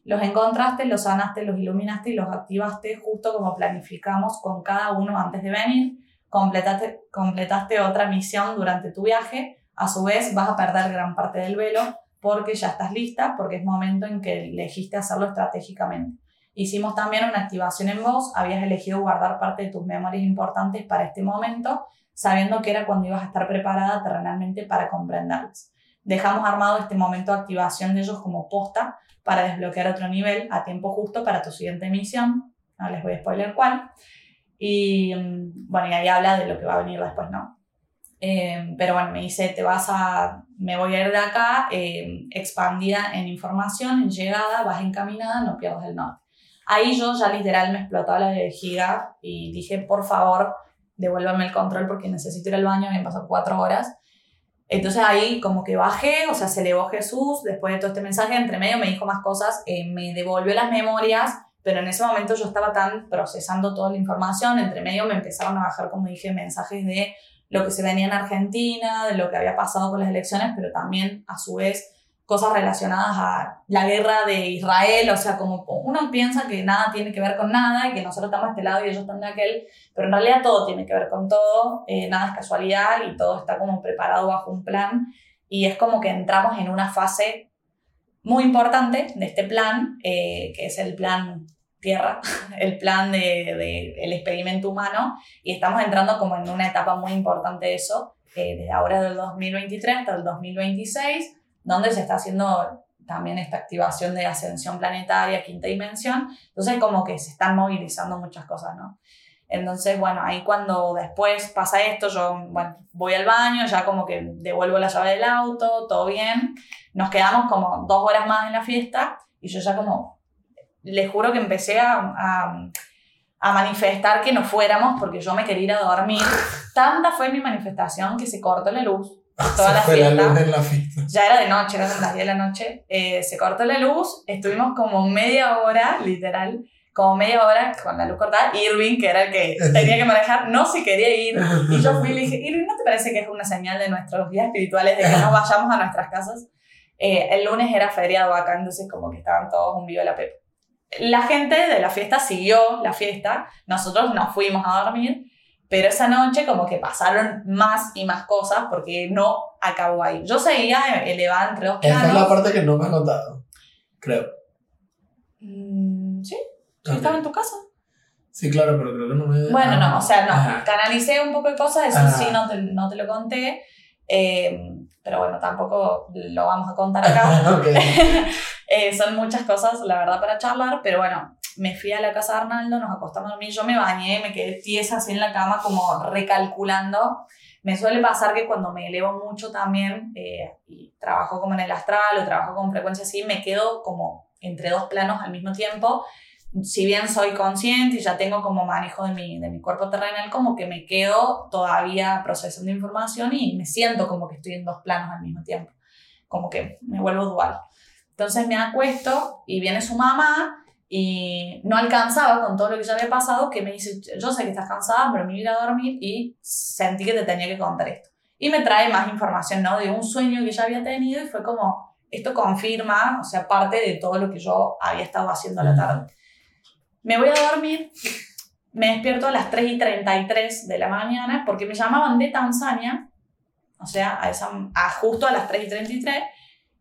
Los encontraste, los sanaste, los iluminaste y los activaste justo como planificamos con cada uno antes de venir. Completaste, completaste otra misión durante tu viaje. A su vez, vas a perder gran parte del velo porque ya estás lista, porque es momento en que elegiste hacerlo estratégicamente. Hicimos también una activación en voz, habías elegido guardar parte de tus memorias importantes para este momento, sabiendo que era cuando ibas a estar preparada terrenalmente para comprenderlas. Dejamos armado este momento de activación de ellos como posta para desbloquear otro nivel a tiempo justo para tu siguiente misión. No les voy a spoiler cuál. Y mm, bueno, y ahí habla de lo que va a venir después, ¿no? Eh, pero bueno, me dice, te vas a, me voy a ir de acá, eh, expandida en información, en llegada, vas encaminada, no pierdas el norte. Ahí yo ya literal me explotaba la vejiga y dije, por favor, devuélvame el control porque necesito ir al baño, me han pasado cuatro horas. Entonces ahí como que bajé, o sea, se elevó Jesús, después de todo este mensaje, entre medio me dijo más cosas, eh, me devolvió las memorias, pero en ese momento yo estaba tan procesando toda la información, entre medio me empezaron a bajar, como dije, mensajes de lo que se venía en Argentina, de lo que había pasado con las elecciones, pero también a su vez cosas relacionadas a la guerra de Israel, o sea, como uno piensa que nada tiene que ver con nada y que nosotros estamos de este lado y ellos están de aquel, pero en realidad todo tiene que ver con todo, eh, nada es casualidad y todo está como preparado bajo un plan y es como que entramos en una fase muy importante de este plan, eh, que es el plan Tierra, el plan del de, el experimento humano y estamos entrando como en una etapa muy importante de eso, eh, desde ahora del 2023 hasta el 2026 donde se está haciendo también esta activación de ascensión planetaria, quinta dimensión. Entonces, como que se están movilizando muchas cosas, ¿no? Entonces, bueno, ahí cuando después pasa esto, yo, bueno, voy al baño, ya como que devuelvo la llave del auto, todo bien. Nos quedamos como dos horas más en la fiesta y yo ya como, les juro que empecé a, a, manifestar que no fuéramos porque yo me quería ir a dormir. Tanta fue mi manifestación que se cortó la luz toda la fiesta. Ya era de noche, eran las 10 de la noche. Eh, se cortó la luz, estuvimos como media hora, literal, como media hora con la luz cortada. Irving, que era el que tenía que manejar, no se quería ir. Y yo fui y le dije, Irving, ¿no te parece que es una señal de nuestros días espirituales de que no vayamos a nuestras casas? Eh, el lunes era feriado acá, entonces como que estaban todos un vivo la pepe. La gente de la fiesta siguió la fiesta, nosotros nos fuimos a dormir pero esa noche como que pasaron más y más cosas porque no acabó ahí. Yo seguía elevada entre dos planos. Esta es la parte que no me has contado, creo. Mm, sí, sí estaba en tu casa. Sí, claro, pero creo que no me... Bueno, no, o sea, no, canalicé un poco de cosas, eso sí no te, no te lo conté, eh, pero bueno, tampoco lo vamos a contar acá. eh, son muchas cosas, la verdad, para charlar, pero bueno, me fui a la casa de Arnaldo, nos acostamos a dormir, yo me bañé, me quedé tiesa así en la cama como recalculando. Me suele pasar que cuando me elevo mucho también eh, y trabajo como en el astral o trabajo con frecuencia así, me quedo como entre dos planos al mismo tiempo. Si bien soy consciente y ya tengo como manejo de mi, de mi cuerpo terrenal, como que me quedo todavía procesando información y me siento como que estoy en dos planos al mismo tiempo. Como que me vuelvo dual. Entonces me acuesto y viene su mamá y no alcanzaba con todo lo que ya había pasado, que me dice, yo sé que estás cansada, pero me voy a ir a dormir y sentí que te tenía que contar esto. Y me trae más información, ¿no? De un sueño que ya había tenido y fue como, esto confirma, o sea, parte de todo lo que yo había estado haciendo a la tarde. Me voy a dormir, me despierto a las 3 y 33 de la mañana porque me llamaban de Tanzania, o sea, a, esa, a justo a las 3 y 33,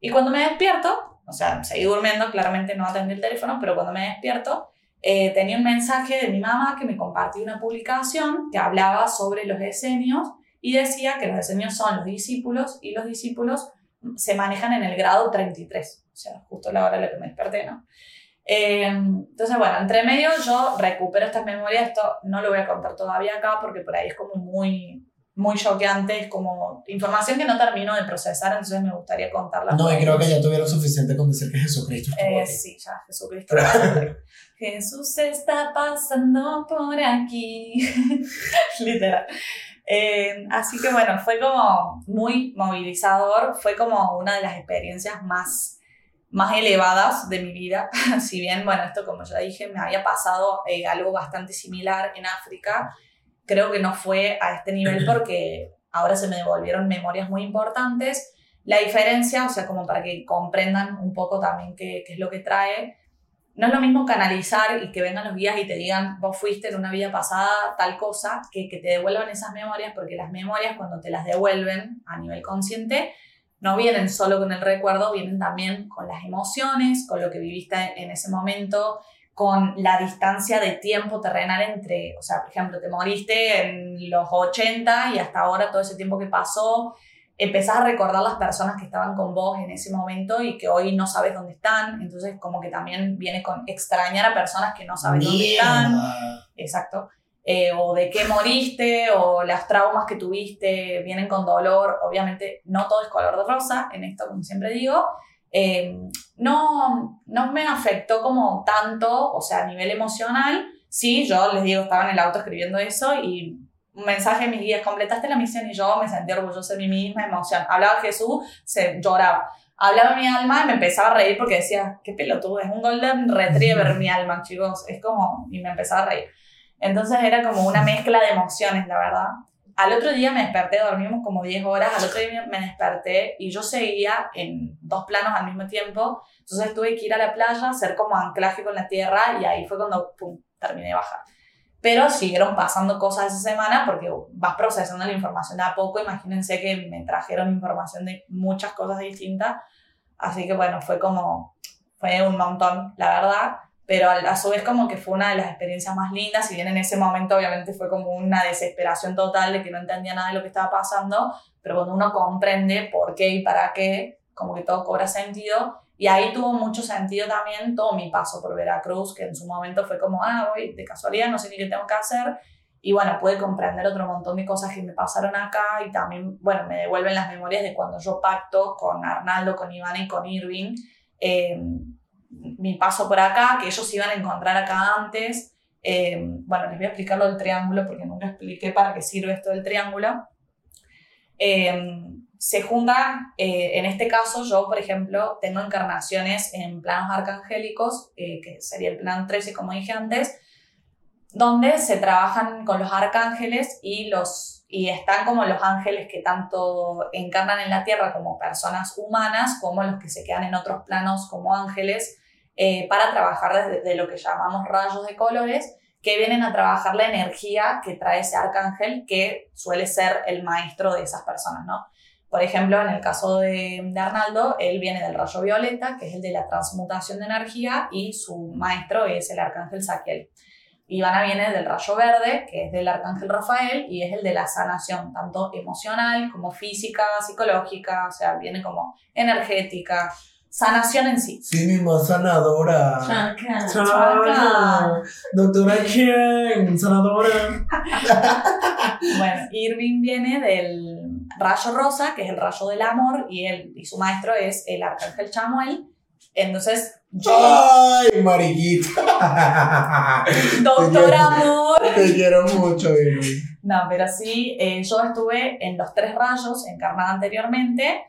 y cuando me despierto, o sea, seguí durmiendo, claramente no atendí el teléfono, pero cuando me despierto, eh, tenía un mensaje de mi mamá que me compartió una publicación que hablaba sobre los esenios y decía que los esenios son los discípulos y los discípulos se manejan en el grado 33, o sea, justo la hora en la que me desperté, ¿no? Eh, entonces, bueno, entre medio yo recupero estas memorias, esto no lo voy a contar todavía acá porque por ahí es como muy, muy choqueante, es como información que no termino de procesar, entonces me gustaría contarla. No, y creo que ya tuvieron suficiente con decir que Jesucristo eh, Sí, ya, Jesucristo. Jesús está pasando por aquí. Literal. Eh, así que bueno, fue como muy movilizador, fue como una de las experiencias más más elevadas de mi vida. si bien, bueno, esto como ya dije, me había pasado eh, algo bastante similar en África, creo que no fue a este nivel porque ahora se me devolvieron memorias muy importantes. La diferencia, o sea, como para que comprendan un poco también qué, qué es lo que trae, no es lo mismo canalizar y que vengan los guías y te digan, vos fuiste en una vida pasada tal cosa, que, que te devuelvan esas memorias, porque las memorias cuando te las devuelven a nivel consciente, no vienen solo con el recuerdo, vienen también con las emociones, con lo que viviste en ese momento, con la distancia de tiempo terrenal entre, o sea, por ejemplo, te moriste en los 80 y hasta ahora todo ese tiempo que pasó, empezás a recordar las personas que estaban con vos en ese momento y que hoy no sabes dónde están, entonces como que también viene con extrañar a personas que no sabes dónde están. Exacto. Eh, o de qué moriste, o las traumas que tuviste vienen con dolor. Obviamente no todo es color de rosa, en esto como siempre digo. Eh, no, no me afectó como tanto, o sea, a nivel emocional. Sí, yo les digo, estaba en el auto escribiendo eso y un mensaje de mis guías, completaste la misión y yo me sentí orgullosa de mí misma, emoción. Hablaba Jesús, se lloraba. Hablaba mi alma y me empezaba a reír porque decía, qué pelotudo, es un golden retriever mi alma, chicos. Es como, y me empezaba a reír. Entonces era como una mezcla de emociones, la verdad. Al otro día me desperté, dormimos como 10 horas, al otro día me desperté y yo seguía en dos planos al mismo tiempo, entonces tuve que ir a la playa, hacer como anclaje con la tierra y ahí fue cuando pum, terminé de bajar. Pero siguieron pasando cosas esa semana porque vas procesando la información a poco. Imagínense que me trajeron información de muchas cosas distintas. Así que bueno, fue como, fue un montón, la verdad pero a, su vez como que fue una de las experiencias más lindas, si bien en ese momento obviamente fue como una desesperación total de que no entendía nada de lo que estaba pasando, pero cuando uno comprende por qué y para qué, como que todo cobra sentido, y ahí tuvo mucho sentido también todo mi paso por Veracruz, que en su momento fue como, ah, voy de casualidad, no sé ni qué tengo que hacer, y bueno, pude comprender otro montón de cosas que me pasaron acá y también, bueno, me devuelven las memorias de cuando yo pacto con Arnaldo, con Iván y con Irving. Eh, mi paso por acá, que ellos iban a encontrar acá antes. Eh, bueno, les voy a explicar lo del triángulo porque nunca expliqué para qué sirve esto del triángulo. Eh, se juntan, eh, en este caso yo, por ejemplo, tengo encarnaciones en planos arcangélicos, que sería el plan 13, como dije antes, donde se trabajan con los arcángeles y los y están como los ángeles que tanto encarnan en la tierra como personas humanas, como los que se quedan en otros planos como ángeles, eh, para trabajar desde lo que llamamos rayos de colores, que vienen a trabajar la energía que trae ese arcángel, que suele ser el maestro de esas personas, ¿no? Por ejemplo, en el caso de, de, Arnaldo, él viene del rayo violeta, que es el de la transmutación de energía, y su maestro es el arcángel Saquiel. Ivana viene del rayo verde, que es del arcángel Rafael, y es el de la sanación, tanto emocional como física, psicológica, o sea, viene como energética, sanación en sí. Sí mismo, sanadora. Chaca. Doctora quién, sanadora. bueno, Irving viene del rayo rosa, que es el rayo del amor, y, él, y su maestro es el arcángel Chamuel. Entonces, ¡Ay, mariquita! Doctor Amor. Te quiero mucho, Irving. No, pero sí, eh, yo estuve en los tres rayos encarnada anteriormente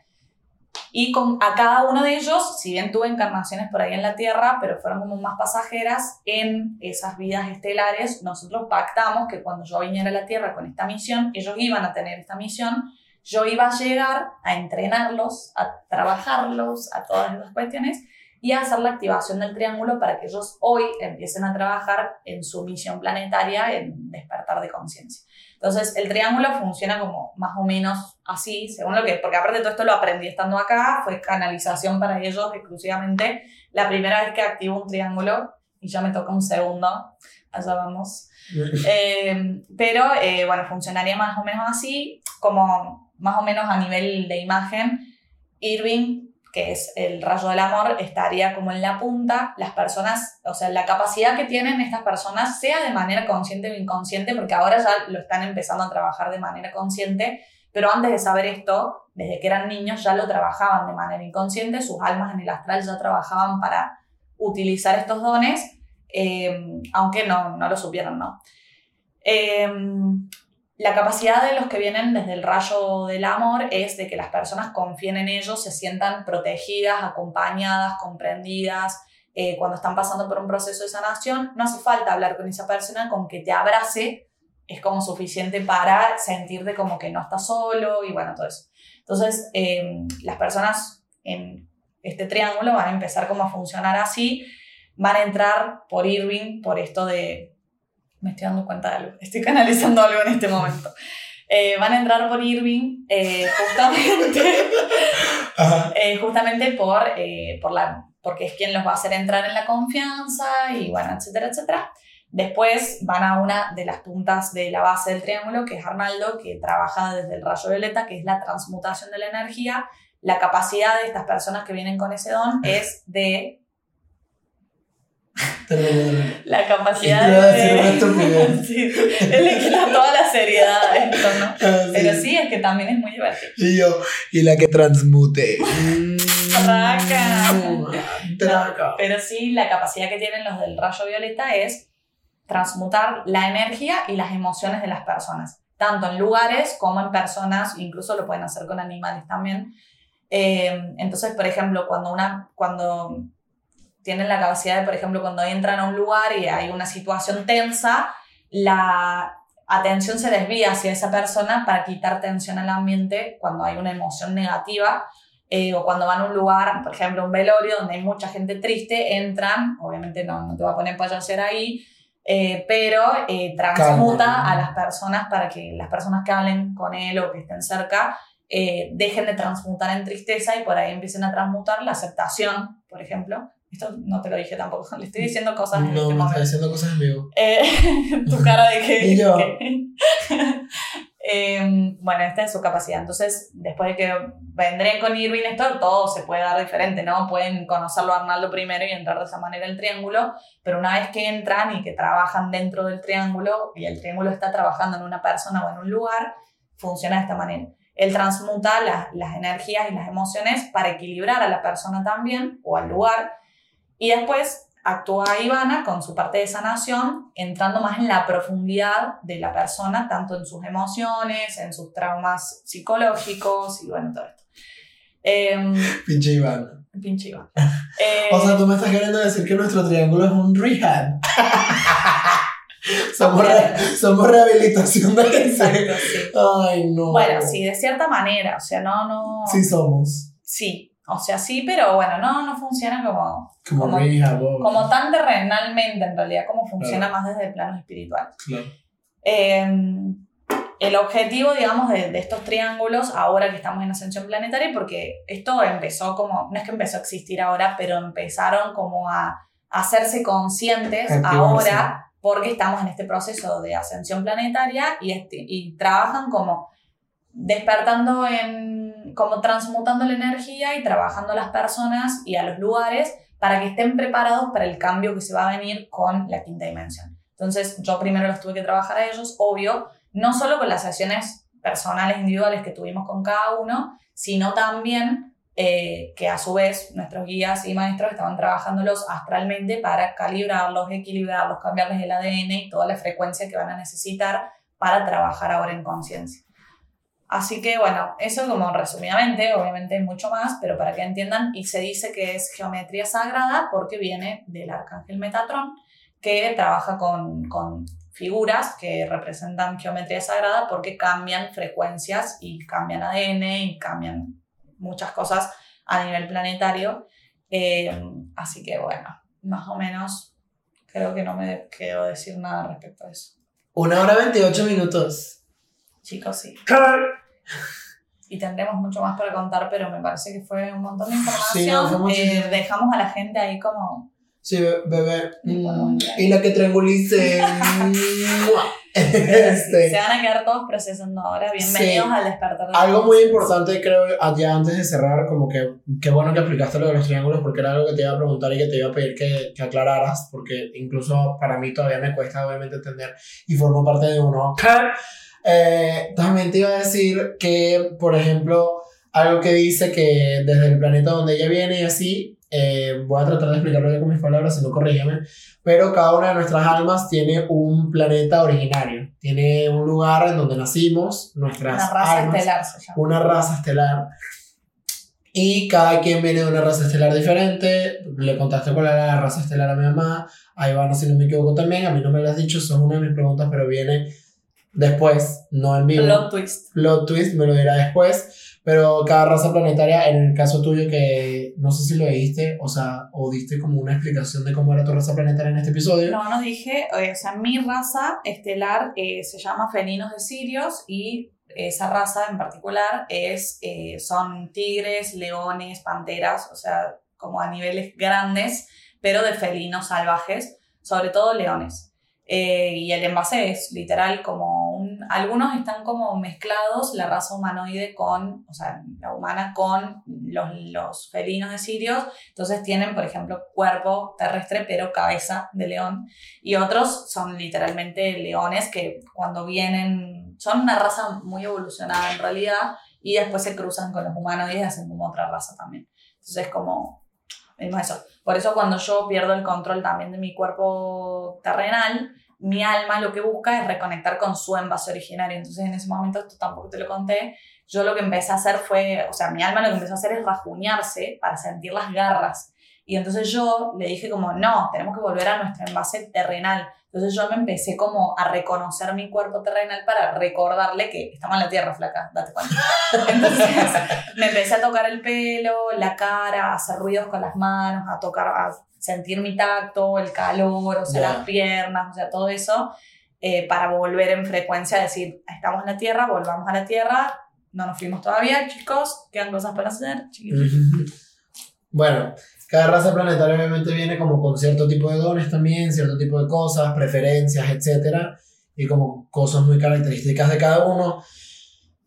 y con, a cada uno de ellos, si bien tuve encarnaciones por ahí en la Tierra, pero fueron como más pasajeras, en esas vidas estelares nosotros pactamos que cuando yo viniera a la Tierra con esta misión, ellos iban a tener esta misión, yo iba a llegar a entrenarlos, a trabajarlos, a todas esas cuestiones y hacer la activación del triángulo para que ellos hoy empiecen a trabajar en su misión planetaria en despertar de conciencia. Entonces, el triángulo funciona como más o menos así, según lo que, porque aparte de todo esto lo aprendí estando acá, fue canalización para ellos exclusivamente. La primera vez que activo un triángulo y ya me toca un segundo, allá vamos. Eh, pero eh, bueno, funcionaría más o menos así, como más o menos a nivel de imagen. Irving que es el rayo del amor, estaría como en la punta, las personas, o sea, la capacidad que tienen estas personas, sea de manera consciente o inconsciente, porque ahora ya lo están empezando a trabajar de manera consciente, pero antes de saber esto, desde que eran niños ya lo trabajaban de manera inconsciente, sus almas en el astral ya trabajaban para utilizar estos dones, eh, aunque no, no lo supieron, ¿no? Eh, la capacidad de los que vienen desde el rayo del amor es de que las personas confíen en ellos, se sientan protegidas, acompañadas, comprendidas. eh, cuando están pasando por un proceso de sanación, no hace falta hablar con esa persona, con que te abrace es como suficiente para sentirte como que no estás solo y bueno, todo eso. Entonces, eh, las personas en este triángulo van a empezar como a funcionar así, van a entrar por Irving, por esto de... Me estoy dando cuenta de algo, estoy canalizando algo en este momento. Eh, van a entrar por Irving eh, justamente, eh, justamente por, eh, por la, porque es quien los va a hacer entrar en la confianza y bueno, etcétera, etcétera. Después van a una de las puntas de la base del triángulo, que es Arnaldo, que trabaja desde el rayo violeta, que es la transmutación de la energía. La capacidad de estas personas que vienen con ese don es de. La capacidad de... sí, él le quita toda la seriedad a esto, ¿no? Ah, sí. Pero sí, es que también es muy divertido. Y yo, y la que transmute. Mm, Traca. Traca. Pero sí, la capacidad que tienen los del rayo violeta es transmutar la energía y las emociones de las personas, tanto en lugares como en personas, incluso lo pueden hacer con animales también. Eh, entonces, por ejemplo, cuando, una, cuando tienen la capacidad de, por ejemplo, cuando entran a un lugar y hay una situación tensa, la atención se desvía hacia esa persona para quitar tensión al ambiente cuando hay una emoción negativa eh, o cuando van a un lugar, por ejemplo, un velorio donde hay mucha gente triste, entran, obviamente no, no te va a poner payasera ahí, eh, pero eh, transmuta Calma. a las personas para que las personas que hablen con él o que estén cerca eh, dejen de transmutar en tristeza y por ahí empiecen a transmutar la aceptación, por ejemplo. Esto no te lo dije tampoco, le estoy diciendo cosas en No, este me está diciendo cosas en vivo. Eh, tu cara de que... Y yo. que- Eh, bueno, esta es su capacidad. Entonces, después de que vendré con Irving, esto todo se puede dar diferente, ¿no? Pueden conocerlo a Arnaldo primero y entrar de esa manera al triángulo, pero una vez que entran y que trabajan dentro del triángulo y el triángulo está trabajando en una persona o en un lugar, funciona de esta manera. Él transmuta las, las energías y las emociones para equilibrar a la persona también o al lugar y después actúa Ivana con su parte de sanación, entrando más en la profundidad de la persona, tanto en sus emociones, en sus traumas psicológicos y bueno, todo esto. Em, Pinche Ivana. pinche Ivana. Eh, O sea, tú me estás queriendo decir que nuestro triángulo es un rehab. somos, re- somos rehabilitación de exacto, sí. Ay, no. Bueno, sí, de cierta manera, o sea, no, no... Sí somos. Sí, o sea, sí, pero bueno, no, no funciona como, Como, Como- oh. como tan terrenalmente, en realidad, como funciona más desde el plano espiritual. Claro. Eh, el objetivo, digamos, de, de estos triángulos, ahora que estamos en ascensión planetaria, porque esto empezó como, no es que empezó a existir ahora, pero empezaron como a, a hacerse conscientes ahora, porque estamos en este proceso de ascensión planetaria y, este, y trabajan como despertando en, como transmutando la energía y trabajando a las personas y a los lugares para que estén preparados para el cambio que se va a venir con la quinta dimensión. Entonces, yo primero los tuve que trabajar a ellos, obvio, no solo con las sesiones personales, individuales que tuvimos con cada uno, sino también eh, que a su vez nuestros guías y maestros estaban trabajándolos astralmente para calibrarlos, equilibrarlos, cambiarles el ADN y toda la frecuencia que van a necesitar para trabajar ahora en conciencia. Así que bueno, eso como resumidamente, obviamente hay mucho más, pero para que entiendan, y se dice que es geometría sagrada porque viene del arcángel Metatron, que trabaja con, con figuras que representan geometría sagrada porque cambian frecuencias y cambian ADN y cambian muchas cosas a nivel planetario. Eh, así que bueno, más o menos creo que no me quiero decir nada respecto a eso. Una hora 28 minutos. Chicos, sí. Y tendremos mucho más para contar, pero me parece que fue un montón de Sí, información. muchísimo. Eh, dejamos a la gente ahí como... Sí, be- bebé. Sí, Mm, y la que triangulice. Mua. Se este, van a quedar todos procesando ahora. Bienvenidos Sí. al despertar de algo muy importante, creo, allá antes de cerrar, como que qué bueno que explicaste lo de los triángulos, porque era algo que te iba a preguntar y que te iba a pedir que, que aclararas, porque incluso para mí todavía me cuesta, obviamente, entender y formo parte de uno. Eh, también te iba a decir que, por ejemplo, algo que dice que desde el planeta donde ella viene y así, eh, voy a tratar de explicarlo ya con mis palabras, si no corrígeme, pero cada una de nuestras almas tiene un planeta originario, tiene un lugar en donde nacimos, nuestras Una raza almas, estelar se llama. una raza estelar. Y cada quien viene de una raza estelar diferente. Le contaste cuál era la raza estelar a mi mamá. A Ivana, si no me equivoco, también. A mí no me lo has dicho, es una de mis preguntas, pero viene después, no en vivo. Plot twist. Plot twist, me lo dirá después. Pero cada raza planetaria, en el caso tuyo, que no sé si lo dijiste, o sea, o diste como una explicación de cómo era tu raza planetaria en este episodio. No, no dije, eh, o sea, mi raza estelar eh, se llama felinos de Sirios y esa raza en particular es, eh, son tigres, leones, panteras, o sea, como a niveles grandes, pero de felinos salvajes, sobre todo leones. Eh, y el envase es literal como. Algunos están como mezclados, la raza humanoide con, o sea, la humana con los, felinos de Sirios, entonces tienen, por ejemplo, cuerpo terrestre, pero cabeza de león. Y otros son literalmente leones que cuando vienen, son una raza muy evolucionada en realidad, y después se cruzan con los humanoides y hacen como otra raza también. Entonces como, mismo eso. Por eso cuando yo pierdo el control también de mi cuerpo terrenal, mi alma lo que busca es reconectar con su envase originario. Entonces en ese momento, esto tampoco te lo conté, yo lo que empecé a hacer fue, o sea, mi alma lo que empezó a hacer es rajuñarse para sentir las garras. Y entonces yo le dije como, no, tenemos que volver a nuestro envase terrenal. Entonces yo me empecé como a reconocer mi cuerpo terrenal para recordarle que estamos en la tierra flaca, date cuenta. Entonces me empecé a tocar el pelo, la cara, a hacer ruidos con las manos, a tocar, a sentir mi tacto, el calor, o sea, Ya. las piernas, o sea, todo eso, eh, para volver en frecuencia a decir, estamos en la tierra, volvamos a la tierra, no nos fuimos todavía, chicos, quedan cosas para hacer, chiquitos. Bueno, cada raza planetaria obviamente viene como con cierto tipo de dones también, cierto tipo de cosas, preferencias, etcétera, y como cosas muy características de cada uno.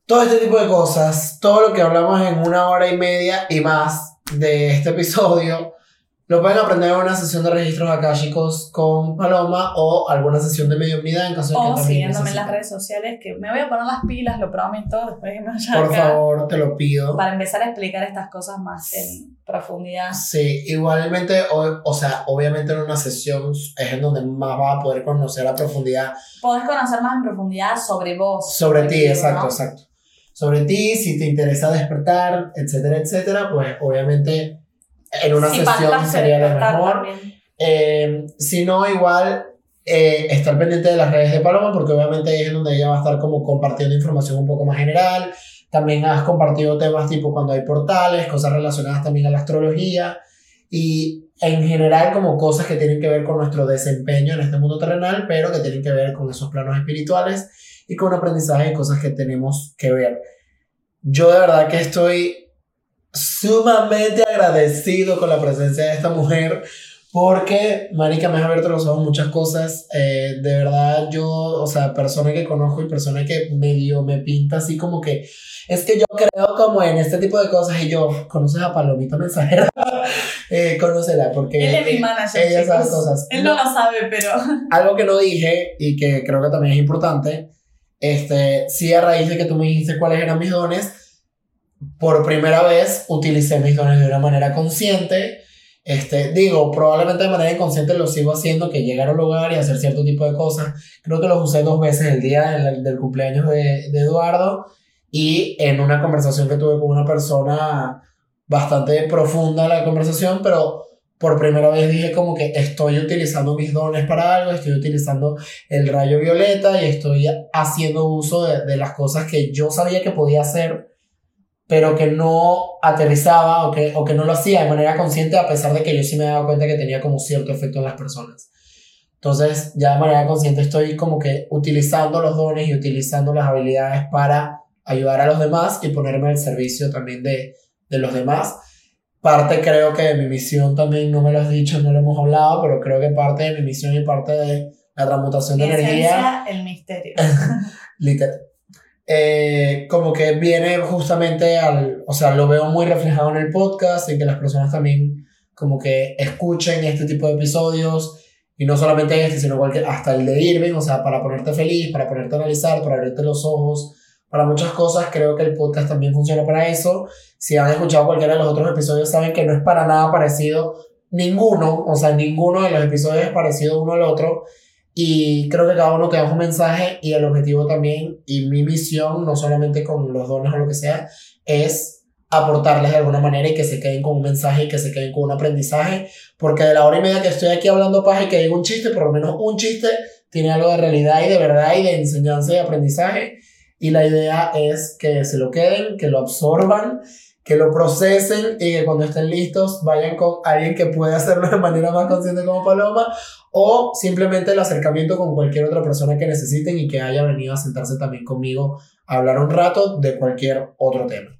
Todo este tipo de cosas, todo lo que hablamos en una hora y media y más de este episodio, lo pueden aprender en una sesión de registros akáshicos con Paloma o alguna sesión de mediunidad en caso de que O siguiéndome en las redes sociales, que me voy a poner las pilas, lo prometo, después que me vaya Por acá, favor, te lo pido. para empezar a explicar estas cosas más en profundidad. Sí, igualmente, o, o sea, obviamente en una sesión es en donde más vas a poder conocer a profundidad Podés conocer más en profundidad sobre vos. sobre ti, ¿no? exacto, exacto. Sobre ti, si te interesa despertar, etcétera, etcétera, pues obviamente en una Si sesión sería lo mejor. Eh, si no, igual eh, estar pendiente de las redes de Paloma, porque obviamente ahí es donde ella va a estar como compartiendo información un poco más general. También has compartido temas tipo cuando hay portales, cosas relacionadas también a la astrología y en general como cosas que tienen que ver con nuestro desempeño en este mundo terrenal, pero que tienen que ver con esos planos espirituales y con aprendizaje y cosas que tenemos que ver. Yo de verdad que estoy sumamente agradecido con la presencia de esta mujer porque, marica, me ha abierto los ojos muchas cosas. Eh, de verdad, yo, o sea, persona que conozco y persona que medio me pinta así como que es que yo creo como en este tipo de cosas y yo, ¿conoces a Palomita Mensajera? eh, conócela porque Él es mi manager, ella sabe cosas. Él no lo sabe, pero... Algo que no dije y que creo que también es importante, este, sí a raíz de que tú me dijiste cuáles eran mis dones, por primera vez utilicé mis dones de una manera consciente. Este, digo, probablemente de manera inconsciente lo sigo haciendo, que llegar al lugar y hacer cierto tipo de cosas. Creo que los usé dos veces el día del, del cumpleaños de, de Eduardo y en una conversación que tuve con una persona bastante profunda la conversación, pero por primera vez dije como que estoy utilizando mis dones para algo, estoy utilizando el rayo violeta y estoy haciendo uso de, de las cosas que yo sabía que podía hacer, pero que no aterrizaba o que, o que no lo hacía de manera consciente a pesar de que yo sí me daba cuenta que tenía como cierto efecto en las personas. Entonces ya de manera consciente estoy como que utilizando los dones y utilizando las habilidades para ayudar a los demás y ponerme al servicio también de, de los demás parte creo que de mi misión también, no me lo has dicho, no lo hemos hablado, pero creo que parte de mi misión y parte de la transmutación de energía, el misterio. literal, eh, como que viene justamente al, o sea, lo veo muy reflejado en el podcast, en que las personas también como que escuchen este tipo de episodios, y no solamente este, sino cualquier, hasta el de Irving, o sea, para ponerte feliz, para ponerte a analizar, para abrirte los ojos, para muchas cosas. Creo que el podcast también funciona para eso. Si han escuchado cualquiera de los otros episodios, saben que no es para nada parecido ninguno, o sea, ninguno de los episodios es parecido uno al otro. Y creo que cada uno te da un mensaje y el objetivo también y mi misión, no solamente con los dones o lo que sea, es aportarles de alguna manera y que se queden con un mensaje y que se queden con un aprendizaje, porque de la hora y media que estoy aquí hablando paja y que digo un chiste, por lo menos un chiste tiene algo de realidad y de verdad y de enseñanza y aprendizaje. Y la idea es que se lo queden, que lo absorban, que lo procesen y que cuando estén listos vayan con alguien que pueda hacerlo de manera más consciente como Paloma o simplemente el acercamiento con cualquier otra persona que necesiten y que haya venido a sentarse también conmigo a hablar un rato de cualquier otro tema.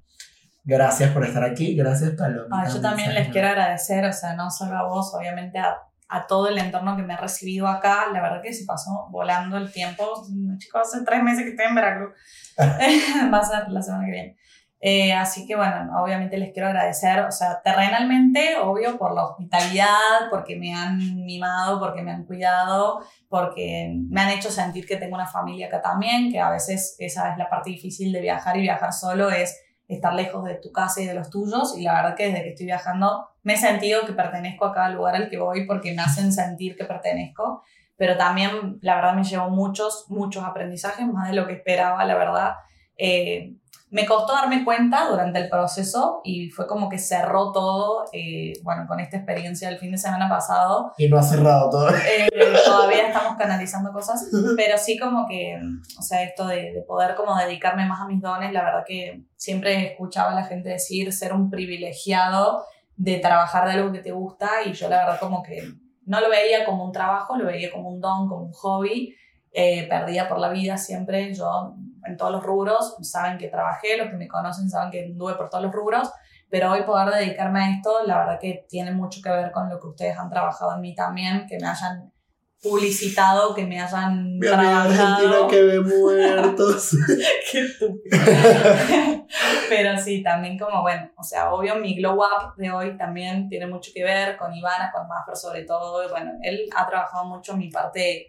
Gracias por estar aquí, gracias Paloma. Ah, yo también les quiero agradecer, o sea, no solo a vos, obviamente a, a, todo el entorno que me ha recibido acá. La verdad que se pasó volando el tiempo. Chicos, hace tres meses que estoy en Veracruz. Va a ser la semana que viene. Eh, así que bueno, obviamente les quiero agradecer, o sea, terrenalmente, obvio, por la hospitalidad, porque me han mimado, porque me han cuidado, porque me han hecho sentir que tengo una familia acá también, que a veces esa es la parte difícil de viajar y viajar solo es estar lejos de tu casa y de los tuyos. Y la verdad que desde que estoy viajando me he sentido que pertenezco a cada lugar al que voy porque me hacen sentir que pertenezco. Pero también, la verdad, me llevo muchos, muchos aprendizajes, más de lo que esperaba, la verdad. Eh, me costó darme cuenta durante el proceso y fue como que cerró todo, eh, bueno, con esta experiencia del fin de semana pasado. Y no ha cerrado todo. Eh, todavía estamos canalizando cosas, pero sí como que, o sea, esto de, de, poder como dedicarme más a mis dones, la verdad que siempre escuchaba a la gente decir ser un privilegiado de trabajar de algo que te gusta y yo la verdad como que no lo veía como un trabajo, lo veía como un don, como un hobby eh, perdida por la vida siempre. Yo en todos los rubros, saben que trabajé, los que me conocen saben que anduve por todos los rubros, pero hoy poder dedicarme a esto, la verdad que tiene mucho que ver con lo que ustedes han trabajado en mí también, que me hayan publicitado, que me hayan Mi trabajado. que ve muertos. Qué estúpido. Pero sí, también como, bueno, o sea, obvio mi glow up de hoy también tiene mucho que ver con Ivana, con Maffer sobre todo. Bueno, él ha trabajado mucho mi parte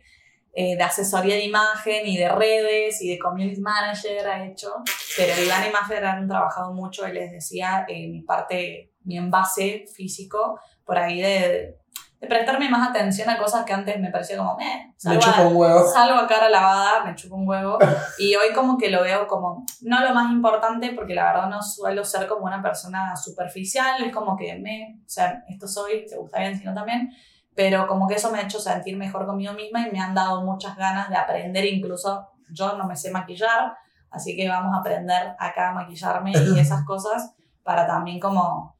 eh, de asesoría de imagen y de redes y de community manager ha hecho, pero Iván y Maffer han trabajado mucho, y les decía, mi parte, mi envase físico, por ahí de, de, prestarme más atención a cosas que antes me parecía como, eh, salgo, me chupo un huevo. salgo a cara lavada, me chupo un huevo, y hoy como que lo veo como, no lo más importante, porque la verdad no suelo ser como una persona superficial, es como que me, o sea, esto soy, te gusta bien, sino también, pero como que eso me ha hecho sentir mejor conmigo misma y me han dado muchas ganas de aprender, incluso yo no me sé maquillar, así que vamos a aprender acá a maquillarme y esas cosas para también como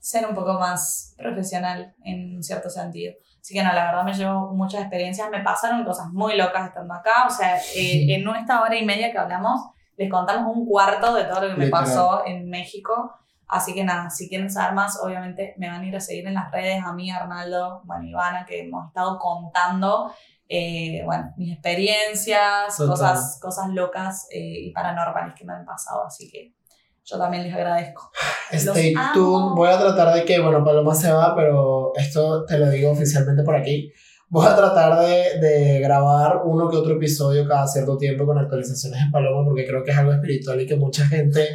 ser un poco más profesional en cierto sentido. Así que no, la verdad me llevo muchas experiencias, me pasaron cosas muy locas estando acá, o sea, eh, en esta hora y media que hablamos, les contamos un cuarto de todo lo que me pasó en México Así que nada, si quieren saber más, obviamente me van a ir a seguir en las redes, a mí, Arnaldo, bueno, Ivana, que hemos estado contando, eh, bueno, mis experiencias, cosas, cosas locas eh, y paranormales que me han pasado, así que yo también les agradezco. Stay tuned, voy a tratar de que, bueno, Paloma se va, pero esto te lo digo oficialmente por aquí. Voy a tratar de, de, grabar uno que otro episodio cada cierto tiempo con actualizaciones de Paloma porque creo que es algo espiritual y que mucha gente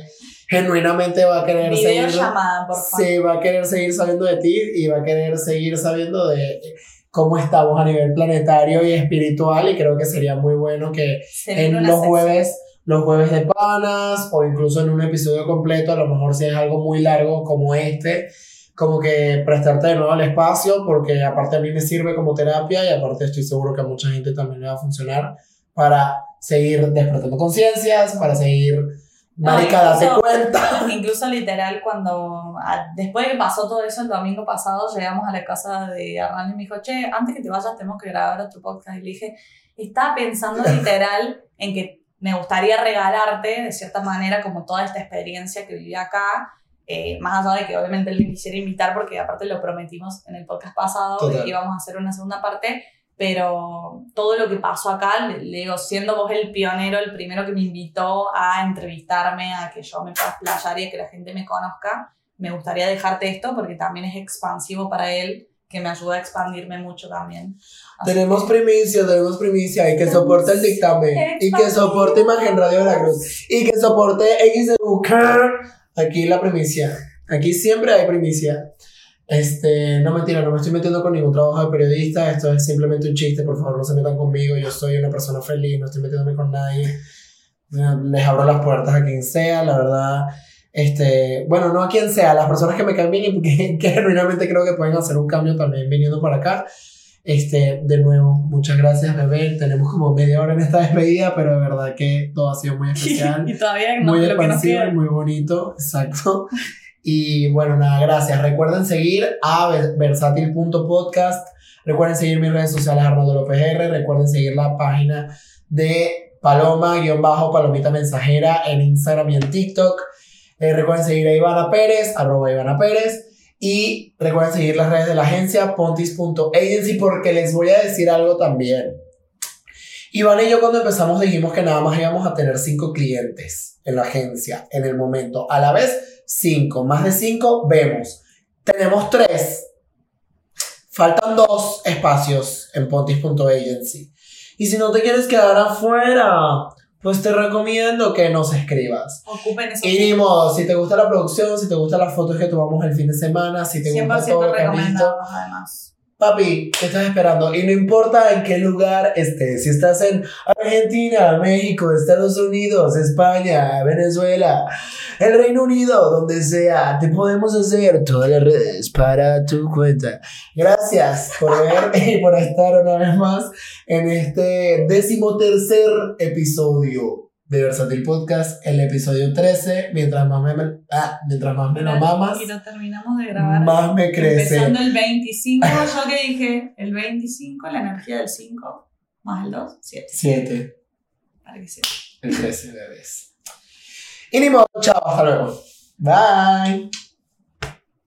genuinamente va a querer seguir. Llamada, por favor. Sí, va a querer seguir sabiendo de ti y va a querer seguir sabiendo de cómo estamos a nivel planetario y espiritual. Y creo que sería muy bueno que en los jueves, los jueves de panas o incluso en un episodio completo, a lo mejor si es algo muy largo como este, como que prestarte de nuevo al espacio, porque aparte a mí me sirve como terapia y aparte estoy seguro que a mucha gente también le va a funcionar para seguir despertando conciencias, para seguir Marica, date cuenta. Incluso literal, cuando después de que pasó todo eso el domingo pasado, llegamos a la casa de Arnaldo y me dijo, che, antes que te vayas tenemos que grabar otro podcast. Y le dije, estaba pensando literal en que me gustaría regalarte, de cierta manera, como toda esta experiencia que viví acá, eh, más allá de que obviamente él me quisiera invitar, porque aparte lo prometimos en el podcast pasado, que íbamos a hacer una segunda parte, pero todo lo que pasó acá, le, digo, siendo vos el pionero, el primero que me invitó a entrevistarme, a que yo me pueda explayar y a que la gente me conozca, me gustaría dejarte esto porque también es expansivo para él, que me ayuda a expandirme mucho también. Así Tenemos que- primicia, tenemos primicia, y que soporte el dictamen, y que soporte Imagen Radio de la Cruz, y que soporte XDU. Aquí la primicia, aquí siempre hay primicia. Este, no mentira, no me estoy metiendo con ningún trabajo de periodista, esto es simplemente un chiste, por favor no se metan conmigo, yo soy una persona feliz, no estoy metiéndome con nadie, Eh, les abro las puertas a quien sea, la verdad, este, bueno, no a quien sea, a las personas que me caen bien y que, que genuinamente creo que pueden hacer un cambio también viniendo para acá. Este, de nuevo, muchas gracias, bebé. Tenemos como media hora en esta despedida, pero de verdad que todo ha sido muy especial, y todavía no, muy expansivo y muy bonito. Exacto. Y bueno, nada, gracias. Recuerden seguir a ver- versátil.podcast. Recuerden seguir mis redes sociales Arnaldo López R. Recuerden seguir la página de Paloma-Palomita Mensajera en Instagram y en TikTok. Eh, recuerden seguir a Ivana Pérez, arroba Ivana Pérez. Y recuerden seguir las redes de la agencia pontis.agency porque les voy a decir algo también. Ivana y yo cuando empezamos dijimos que nada más íbamos a tener cinco clientes en la agencia en el momento. A la vez, cinco. Más de cinco, vemos. Tenemos tres. Faltan dos espacios en pontis.agency. Y si no te quieres quedar afuera, pues te recomiendo que nos escribas. Ocupen esos Y ni modo, si te gusta la producción, si te gustan las fotos que tomamos el fin de semana, si te gusta 100% todo lo que has visto, además. Papi, ¿qué estás esperando? Y no importa en qué lugar estés, si estás en Argentina, México, Estados Unidos, España, Venezuela, el Reino Unido, donde sea, te podemos hacer todas las redes para tu cuenta. Gracias por ver y por estar una vez más en este decimotercer episodio de Versatil Podcast, el episodio 13. Mientras más me, ah, mientras más me lo mamas, Y lo terminamos de grabar. más me crece. Empezando el 25, yo que dije, el 25, la energía del 5, más el 2, 7. 7. Para que sea. El 13 bebés. Y ni modo, chao, hasta luego. Bye.